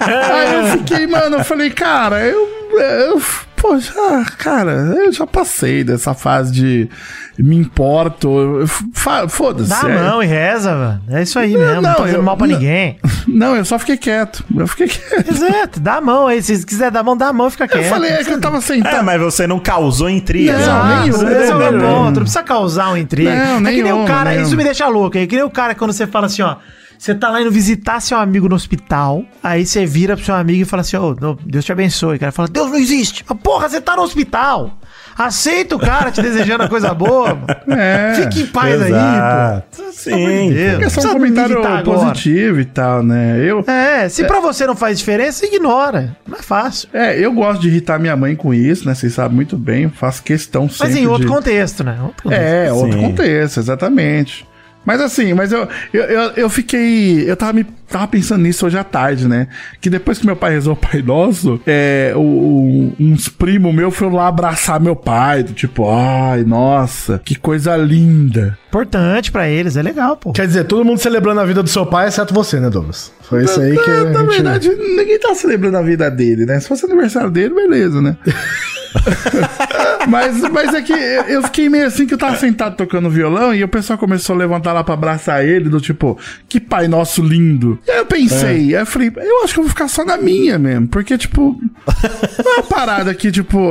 Aí eu fiquei, mano, eu falei, cara, eu. eu poxa, cara, eu já passei dessa fase de me importo. Foda-se. Dá a é. mão e reza, mano. É isso aí mesmo. Não, não, tô fazendo eu- mal pra não. ninguém. Não, eu só fiquei quieto. Eu fiquei quieto. Exato, dá a mão aí. Se quiser dar a mão, dá a mão e fica quieto. Eu falei, é que eu tava É, sentado. mas você não causou intriga. Não, né? nenhum. Esse é o meu nenhum. ponto. Não precisa causar um intriga. Não, é que nem o cara. nenhuma. Isso me deixa louco. É que nem o cara quando você fala assim, ó. Você tá lá indo visitar seu amigo no hospital, aí você vira pro seu amigo e fala assim, ô, não, Deus te abençoe. O cara fala, Deus não existe. Mas, porra, você tá no hospital. Aceita o cara te desejando a coisa boa. mano. É. Fique em paz aí, Exato. pô. Sim. Deus. É só um Precisa comentário militar agora. positivo e tal, né? Eu, É, se pra você não faz diferença, ignora. Não é fácil. é, eu gosto de irritar minha mãe com isso, né? Vocês sabem muito bem, faço questão sempre Mas em outro de... contexto, né? Outro contexto. É, outro Sim. contexto, exatamente. Mas assim, mas eu, eu, eu, eu fiquei. Eu tava, me, tava pensando nisso hoje à tarde, né? Que depois que meu pai rezou o Pai Nosso, é, o, o- uns primos meus foram lá abraçar meu pai. do Tipo, ai, nossa, que coisa linda. Importante pra eles, é legal, pô. Quer dizer, todo mundo celebrando a vida do seu pai, exceto você, né, Douglas? Foi isso aí que a na gente... verdade, ninguém tá celebrando a vida dele, né? Se fosse aniversário dele, beleza, né? mas, mas é que eu fiquei meio assim que eu tava sentado tocando violão e o pessoal começou a levantar lá pra abraçar ele, do tipo, que pai nosso lindo. E aí eu pensei, aí eu falei, eu acho que eu vou ficar só na minha mesmo, porque, tipo, é uma parada que, tipo,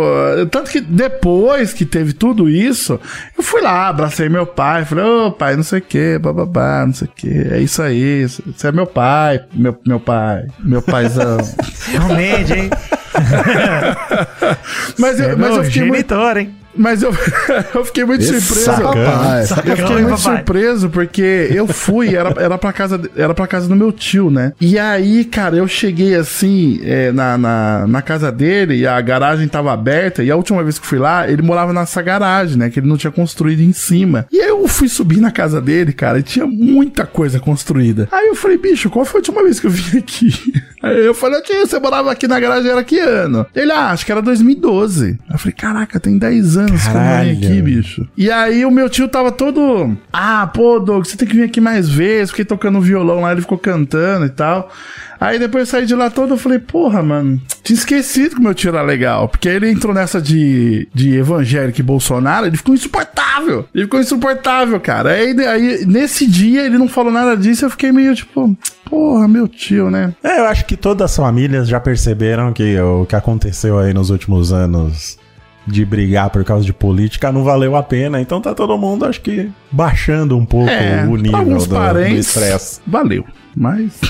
tanto que depois que teve tudo isso, eu fui lá, abracei meu pai, falei, ô pai, não sei o que, bababá, não sei o que, é isso aí, você é meu pai, meu, meu pai, meu paizão. Realmente, hein? Mas eu, É mas eu fiquei muito, genitor, hein? Mas eu, eu fiquei muito Esse surpreso. Papai, Eu Sacão, fiquei muito papai? surpreso porque eu fui, era, era, pra casa, era pra casa do meu tio, né? E aí, cara, eu cheguei assim é, na, na, na casa dele e a garagem tava aberta. E a última vez que fui lá, ele morava nessa garagem, né? Que ele não tinha construído em cima. E aí eu fui subir na casa dele, cara, e tinha muita coisa construída. Aí eu falei, bicho, qual foi a última vez que eu vim aqui? Aí eu falei, tio, você morava aqui na garagem, era que ano? Ele, ah, acho que era 2012. Aí eu falei, caraca, tem 10 anos não venho aqui, bicho. E aí o meu tio tava todo. Ah, pô, Doug, você tem que vir aqui mais vezes. Fiquei tocando violão lá, ele ficou cantando e tal. Aí depois eu saí de lá todo, eu falei, porra, mano, tinha esquecido que o meu tio era legal. Porque aí ele entrou nessa de, de evangélico e Bolsonaro, ele ficou insuportável. Ele ficou insuportável, cara. Aí, aí nesse dia ele não falou nada disso, eu fiquei meio tipo, porra, meu tio, né? É, eu acho que todas as famílias já perceberam que o que aconteceu aí nos últimos anos de brigar por causa de política não valeu a pena. Então tá todo mundo, acho que, baixando um pouco É, o nível do estresse. valeu. Mas.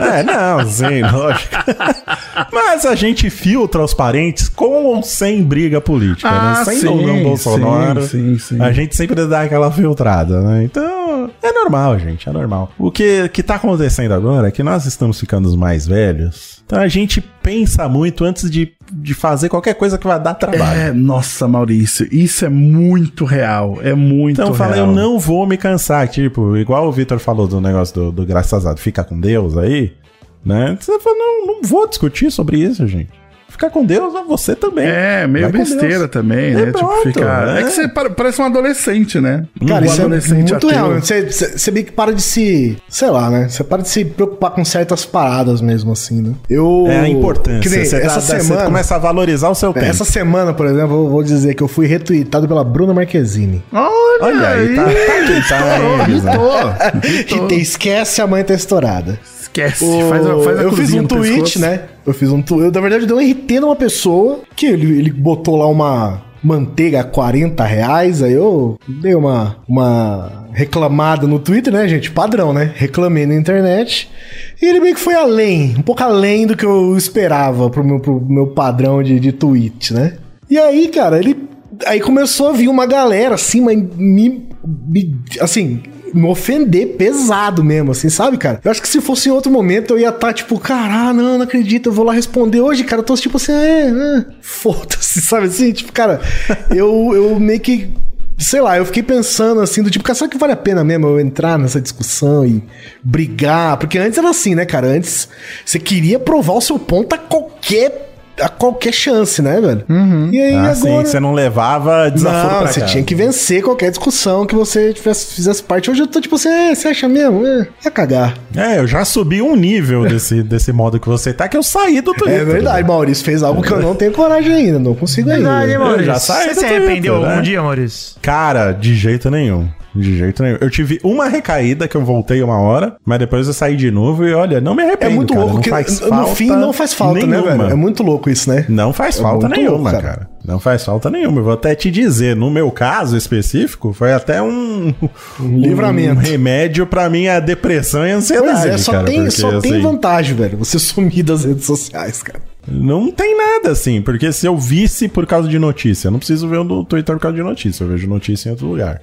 É, não, sim, lógico. Mas a gente filtra os parentes com ou sem briga política, Ah, né? Sem sim, não Bolsonaro. sim, sim. A gente sempre dá aquela filtrada, né? Então, é normal, gente, é normal. O que, que tá acontecendo agora é que nós estamos ficando mais velhos. Então a gente pensa muito antes de, de fazer qualquer coisa que vai dar trabalho. É, nossa, Maurício, isso é muito real. É muito Então eu falei, real. eu não vou me cansar. Tipo, igual o Vitor falou do negócio do, do graças a Deus, fica com Deus aí, né? Você falou, não, não vou discutir sobre isso, gente. Ficar com Deus é você também. É, meio besteira Deus. também, É né? tipo, pronto, ficar. É. é. que você pare- parece um adolescente, né? Cara, um isso é muito ateu. real. Você, você, você meio que para de se. Sei lá, né? Você para de se preocupar com certas paradas mesmo, assim, né? Eu. É a importância. Nem você, essa você semana. começa a valorizar o seu tempo. Essa semana, por exemplo, eu vou dizer que eu fui retweetado pela Bruna Marquezine. Olha, Olha aí, tá, tá aqui, tá aí, tem, esquece a mãe tá estourada. Esquece, O- faz a, faz a eu fiz um tweet, pescoço. né? Eu fiz um tweet. Na verdade, eu dei um RT numa pessoa que ele, ele botou lá uma manteiga a 40 reais. Aí eu dei uma, uma reclamada no Twitter, né, gente? Padrão, né? Reclamei na internet. E ele meio que foi além, um pouco além do que eu esperava pro meu, pro meu padrão de, de tweet, né? E aí, cara, ele. Aí começou a vir uma galera assim, mas me. me assim, me ofender pesado mesmo, assim, sabe, cara? Eu acho que se fosse em outro momento eu ia estar tipo, cara, ah, não, não acredito, eu vou lá responder hoje, cara. Eu tô tipo assim, é, é foda-se, sabe assim? Tipo, cara, eu, eu meio que. Sei lá, eu fiquei pensando assim, do tipo, cara, será que vale a pena mesmo eu entrar nessa discussão e brigar? Porque antes era assim, né, cara? Antes você queria provar o seu ponto a qualquer a qualquer chance, né, velho? E aí Ah, sim, agora. você não levava desaforo Não, pra você casa. tinha que vencer qualquer discussão que você tivesse, fizesse parte. Hoje eu tô tipo assim, é, você acha mesmo? É, é cagar. É, eu já subi um nível desse, desse modo que você tá, que eu saí do Twitter. É verdade, Maurício fez algo que eu não tenho coragem ainda, não consigo ainda. Verdade, Maurício? já saí Você do se arrependeu né? algum dia, Maurício? Cara, de jeito nenhum. De jeito nenhum. Eu tive uma recaída que eu voltei uma hora, mas depois eu saí de novo e olha, não me É arrependo. muito cara, louco não que no fim não faz falta, né, nenhuma. velho? É muito louco isso, né? Não faz É falta nenhuma, louco, cara. cara. Não faz falta nenhuma. Eu vou até te dizer, no meu caso específico, foi até um, um livramento. remédio pra minha depressão e ansiedade. Pois é, só, cara, tem, porque, só tem assim, vantagem, velho. Você sumir das redes sociais, cara. Não tem nada assim, porque se eu visse por causa de notícia, eu não preciso ver o do Twitter por causa de notícia, eu vejo notícia em outro lugar.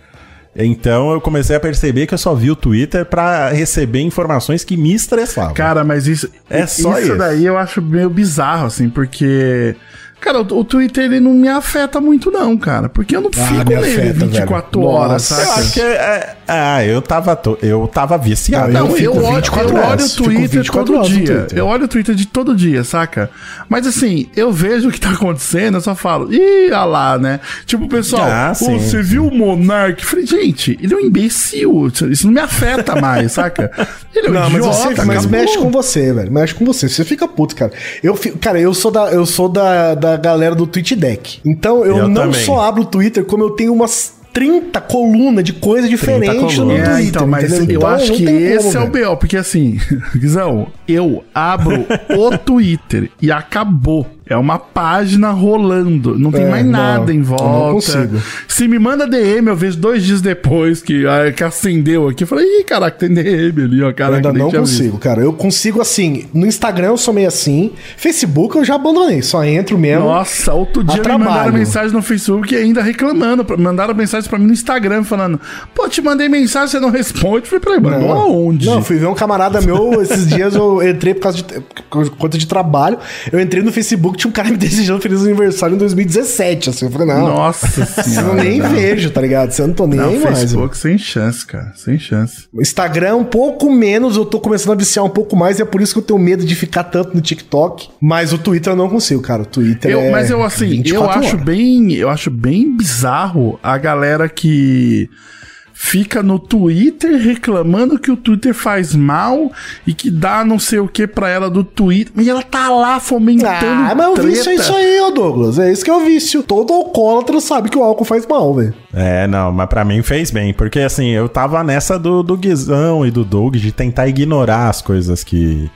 Então eu comecei a perceber que eu só vi o Twitter pra receber informações que me estressavam. Cara, mas isso, É só isso. daí eu acho meio bizarro, assim, porque. Cara, o, o Twitter ele não me afeta muito, não, cara. Porque eu não Ah, fico nele afeta, 24 velho. horas, Nossa. saca? eu acho que é, é- ah, eu tava eu tava viciado. Não, Não, eu olho, 24 eu olho o Twitter 24 todo dia. Eu olho o Twitter de todo dia, saca? Mas assim, eu vejo o que tá acontecendo, eu só falo, ih, olha lá, né? Tipo, pessoal, Ah, "Ô, sim, você viu o Monark? Eu Falei, gente, ele é um imbecil. Isso não me afeta mais, saca? Ele é um Não, mas, idiota, você, mas mexe com você, velho. Mexe com você. Você fica puto, cara. Eu, fico- cara, eu sou da, eu sou da, da galera do Tweet Deck. Então eu, Eu não também. só abro o Twitter, como eu tenho umas 30 colunas de coisa diferente no colunas. É, Twitter. então, mas entendeu? eu Então, acho que como, esse é o. BO, porque assim, Guizão, eu abro o Twitter e acabou. É uma página rolando, não tem É, mais não, nada em eu não volta. consigo. Se me manda DM, eu vejo dois dias depois que, ah, que acendeu aqui. Eu falei, ih, caraca, tem DM ali, ó, Eu caraca. ainda nem não tinha visto." consigo, cara. Eu consigo assim. No Instagram eu sou meio assim. Facebook eu já abandonei. Só entro mesmo. Nossa, outro dia me trabalho. mandaram mensagem no Facebook ainda reclamando. Mandaram mensagem pra mim no Instagram falando: Pô, te mandei mensagem, você não responde. Eu Falei, peraí, mandou aonde? Não, fui ver um camarada meu, esses dias eu entrei por causa de por conta de trabalho. Eu entrei no Facebook, tinha um cara me desejando feliz aniversário em 2017. Assim, eu falei, não. Nossa senhora. eu nem não. vejo, tá ligado? Você não tô nem Não, mais. Facebook sem chance, cara. Sem chance. O Instagram um pouco menos, eu tô começando a viciar um pouco mais, e é por isso que eu tenho medo de ficar tanto no TikTok. Mas o Twitter eu não consigo, cara. O Twitter Eu, é mas eu assim, eu 24 acho horas. bem, eu acho bem bizarro a galera que fica no Twitter reclamando que o Twitter faz mal e que dá não sei o que pra ela do Twitter. E ela tá lá fomentando Ah, mas o vício é isso aí, ô Douglas. É isso que é o vício. Todo alcoólatra sabe que o álcool faz mal, velho. É, não, mas pra mim fez bem, porque assim, eu tava nessa do, do Guizão e do Doug de tentar ignorar as coisas que,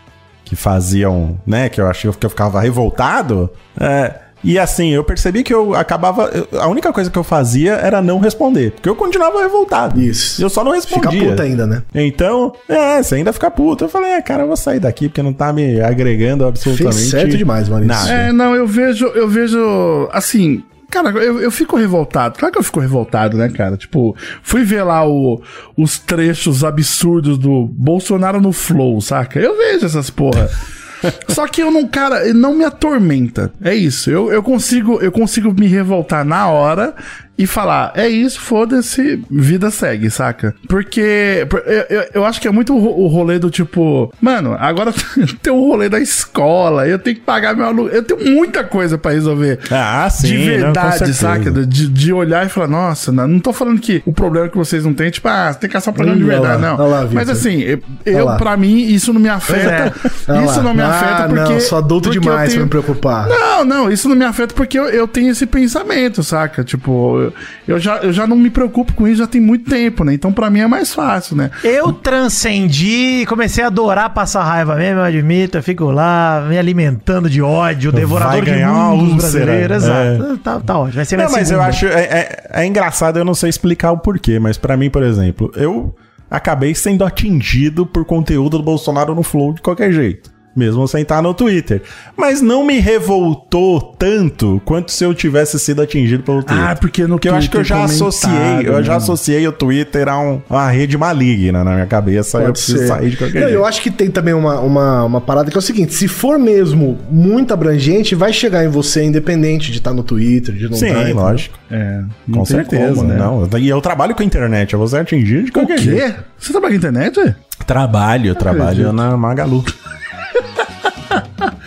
que faziam, né, que eu achei que eu ficava revoltado. É, e assim, eu percebi que eu acabava. eu- A única coisa que eu fazia era não responder, porque eu continuava revoltado. Isso. E eu só não Fica respondia. puta ainda, né? Então, é, você ainda fica puto. Eu falei, é, cara, eu vou sair daqui porque não tá me agregando absolutamente. Fez certo demais, Maurício. nada. É, não, eu vejo, eu vejo, assim, cara, eu, eu fico revoltado. Claro que eu fico revoltado, né, cara? Tipo, fui ver lá o- os trechos absurdos do Bolsonaro no Flow, saca? Eu vejo essas porra. Só que eu não, cara, não me atormenta. É isso. Eu, eu consigo eu consigo me revoltar na hora e falar, é isso, foda-se, vida segue, saca? Porque por- eu, eu, eu acho que é muito o ro- o rolê do tipo, mano, agora tem o rolê da escola, eu tenho que pagar meu aluno, eu tenho muita coisa pra resolver. Ah, sim. de não, verdade, certeza. saca? De, de olhar e falar, nossa, não, não tô falando que o problema que vocês não têm, tipo, ah, tem que caçar um problema de Ih, olha verdade, lá, não. lá. Mas assim, eu, pra mim, isso não me afeta. Olha Isso não me afeta ah, porque. Não, sou adulto demais tenho- pra me preocupar. não, não, isso não me afeta porque eu, eu tenho esse pensamento, saca? Tipo, eu, eu já, eu já não me preocupo com isso já tem muito tempo, né? Então pra mim é mais fácil, né? Eu transcendi, comecei a adorar passar raiva mesmo, eu admito. Eu fico lá me alimentando de ódio, devorador de mundos brasileiro. É. Exato. Tá, tá ótimo. Vai ser Não, mas eu segunda. acho. É, é- é engraçado, eu não sei explicar o porquê, mas pra mim, por exemplo, eu acabei sendo atingido por conteúdo do Bolsonaro no Flow de qualquer jeito. Mesmo sem estar no Twitter. Mas não me revoltou tanto quanto se eu tivesse sido atingido pelo Twitter. Ah, porque no Porque eu acho que eu já Twitter associei, eu já né? associei o Twitter a um- uma rede maligna na minha cabeça. eu Pode preciso ser. sair de qualquer Não, jeito. eu acho que tem também uma, uma, uma parada que é o seguinte: se for mesmo muito abrangente, vai chegar em você, independente de estar no Twitter, de não Sim, estar. entendeu? lógico. É, não Com certeza, como, né? Não. E eu trabalho com a internet, eu vou ser atingido de O qualquer jeito. quê? Você trabalha com internet? Trabalho, trabalho acredito. na Magalu.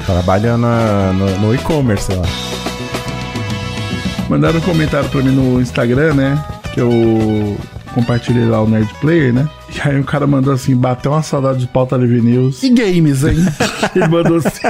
Trabalha na- no, no e-commerce lá. Mandaram um comentário pra mim no Instagram, né? Que eu compartilhei lá o Nerd Player, né? E aí o cara mandou assim, bateu uma saudade de pauta livre news. E games, hein? Ele mandou assim.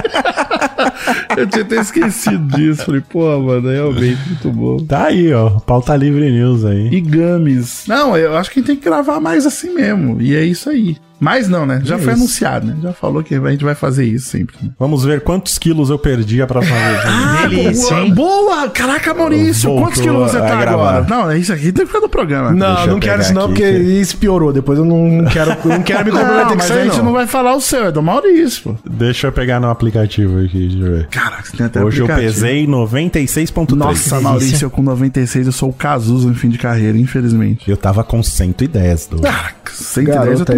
eu tinha até esquecido disso. Falei, pô, mano, realmente muito bom. Tá aí, ó. Pauta Livre News aí. E games. Não, eu acho que a gente tem que gravar mais assim mesmo. E é isso aí. Mas não, né? Já É foi isso. anunciado, né? Já falou que a gente vai fazer isso sempre. Né? Vamos ver quantos quilos eu perdi pra fazer. Delícia, boa, boa! Caraca, Maurício, quantos quilos você a tá gravar. agora? Não, isso aqui tem que ficar no programa. Não, Deixa eu não quero isso não, porque que- isso piorou. Depois eu não quero, não quero me comprometer Não, com mas isso a aí, gente não. não vai falar o seu, é do Maurício, pô. Deixa eu pegar no aplicativo aqui, deixa eu ver. Caraca, você tem até Hoje eu aplicativo. pesei 96.3. Nossa, Maurício, eu com 96 eu sou o Cazuza no fim de carreira, infelizmente. Eu tava com 110 do. Caraca, 110 eu tô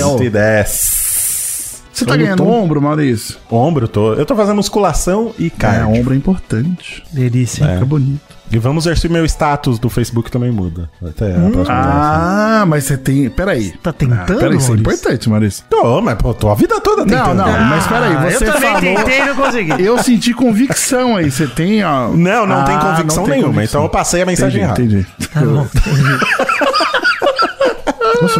Garota aí no da Duas. céu. 110. Você tá ganhando ombro, Maurício? Ombro, tô. Eu tô fazendo musculação e É, cardio. ombro é importante. Delícia. É. Fica bonito. E vamos ver se meu status do Facebook também muda. Até a próxima. Ah, mas você tem. Peraí. Tá tentando, Peraí, isso é Maurício? importante, Maurício. Tô, mas pô, tô a vida toda Não, tentando. não, mas peraí, Ah, você eu também falou. tentei e não consegui. Eu senti convicção aí. Você tem, ó. Não, não tem Ah, convicção não tem nenhuma. convicção. Então eu passei a mensagem Entendi, errada. entendi. Nossa, eu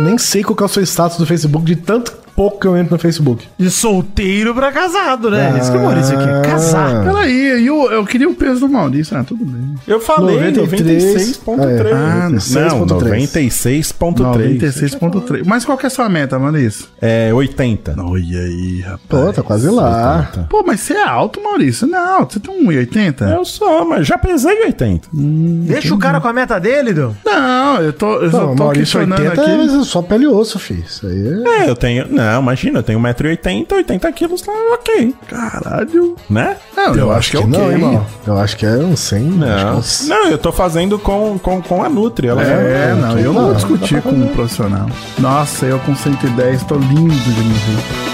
nem sei qual é o seu status do Facebook de tanto pouco que eu entro no Facebook. De solteiro pra casado, né? Isso que o Maurício aqui. Casar. Peraí, eu, eu queria o peso do Maurício. Ah, tudo bem. Eu falei 93. 96.3. Ah, não, 96.3. 96.3. 96.3. Mas qual que é a sua meta, Maurício? É 80. Olha aí, rapaz. Pô, tá quase lá. Pô, mas você é alto, Maurício. Não, você tem 1,80? Eu sou, mas já pesei 80. Deixa o cara com a meta dele, Du. Não, eu tô, eu só Não, tô Maurício questionando 80 aqui. é só pele e osso, filho. Isso aí é... É, eu tenho. Não, imagina, eu tenho 1,80m, 80 quilos, tá ok. Caralho. Né? Não, eu, acho que é ok. Não, irmão. Eu acho que é um 100. acho que é Não, uns- não, eu tô fazendo com, com, com a Nutri. Ela É, não, eu não vou Não, discutir com um profissional. Nossa, eu com 110 tô lindo de me ver.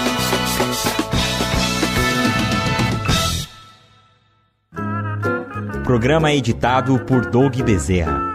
Programa editado por Doug Bezerra.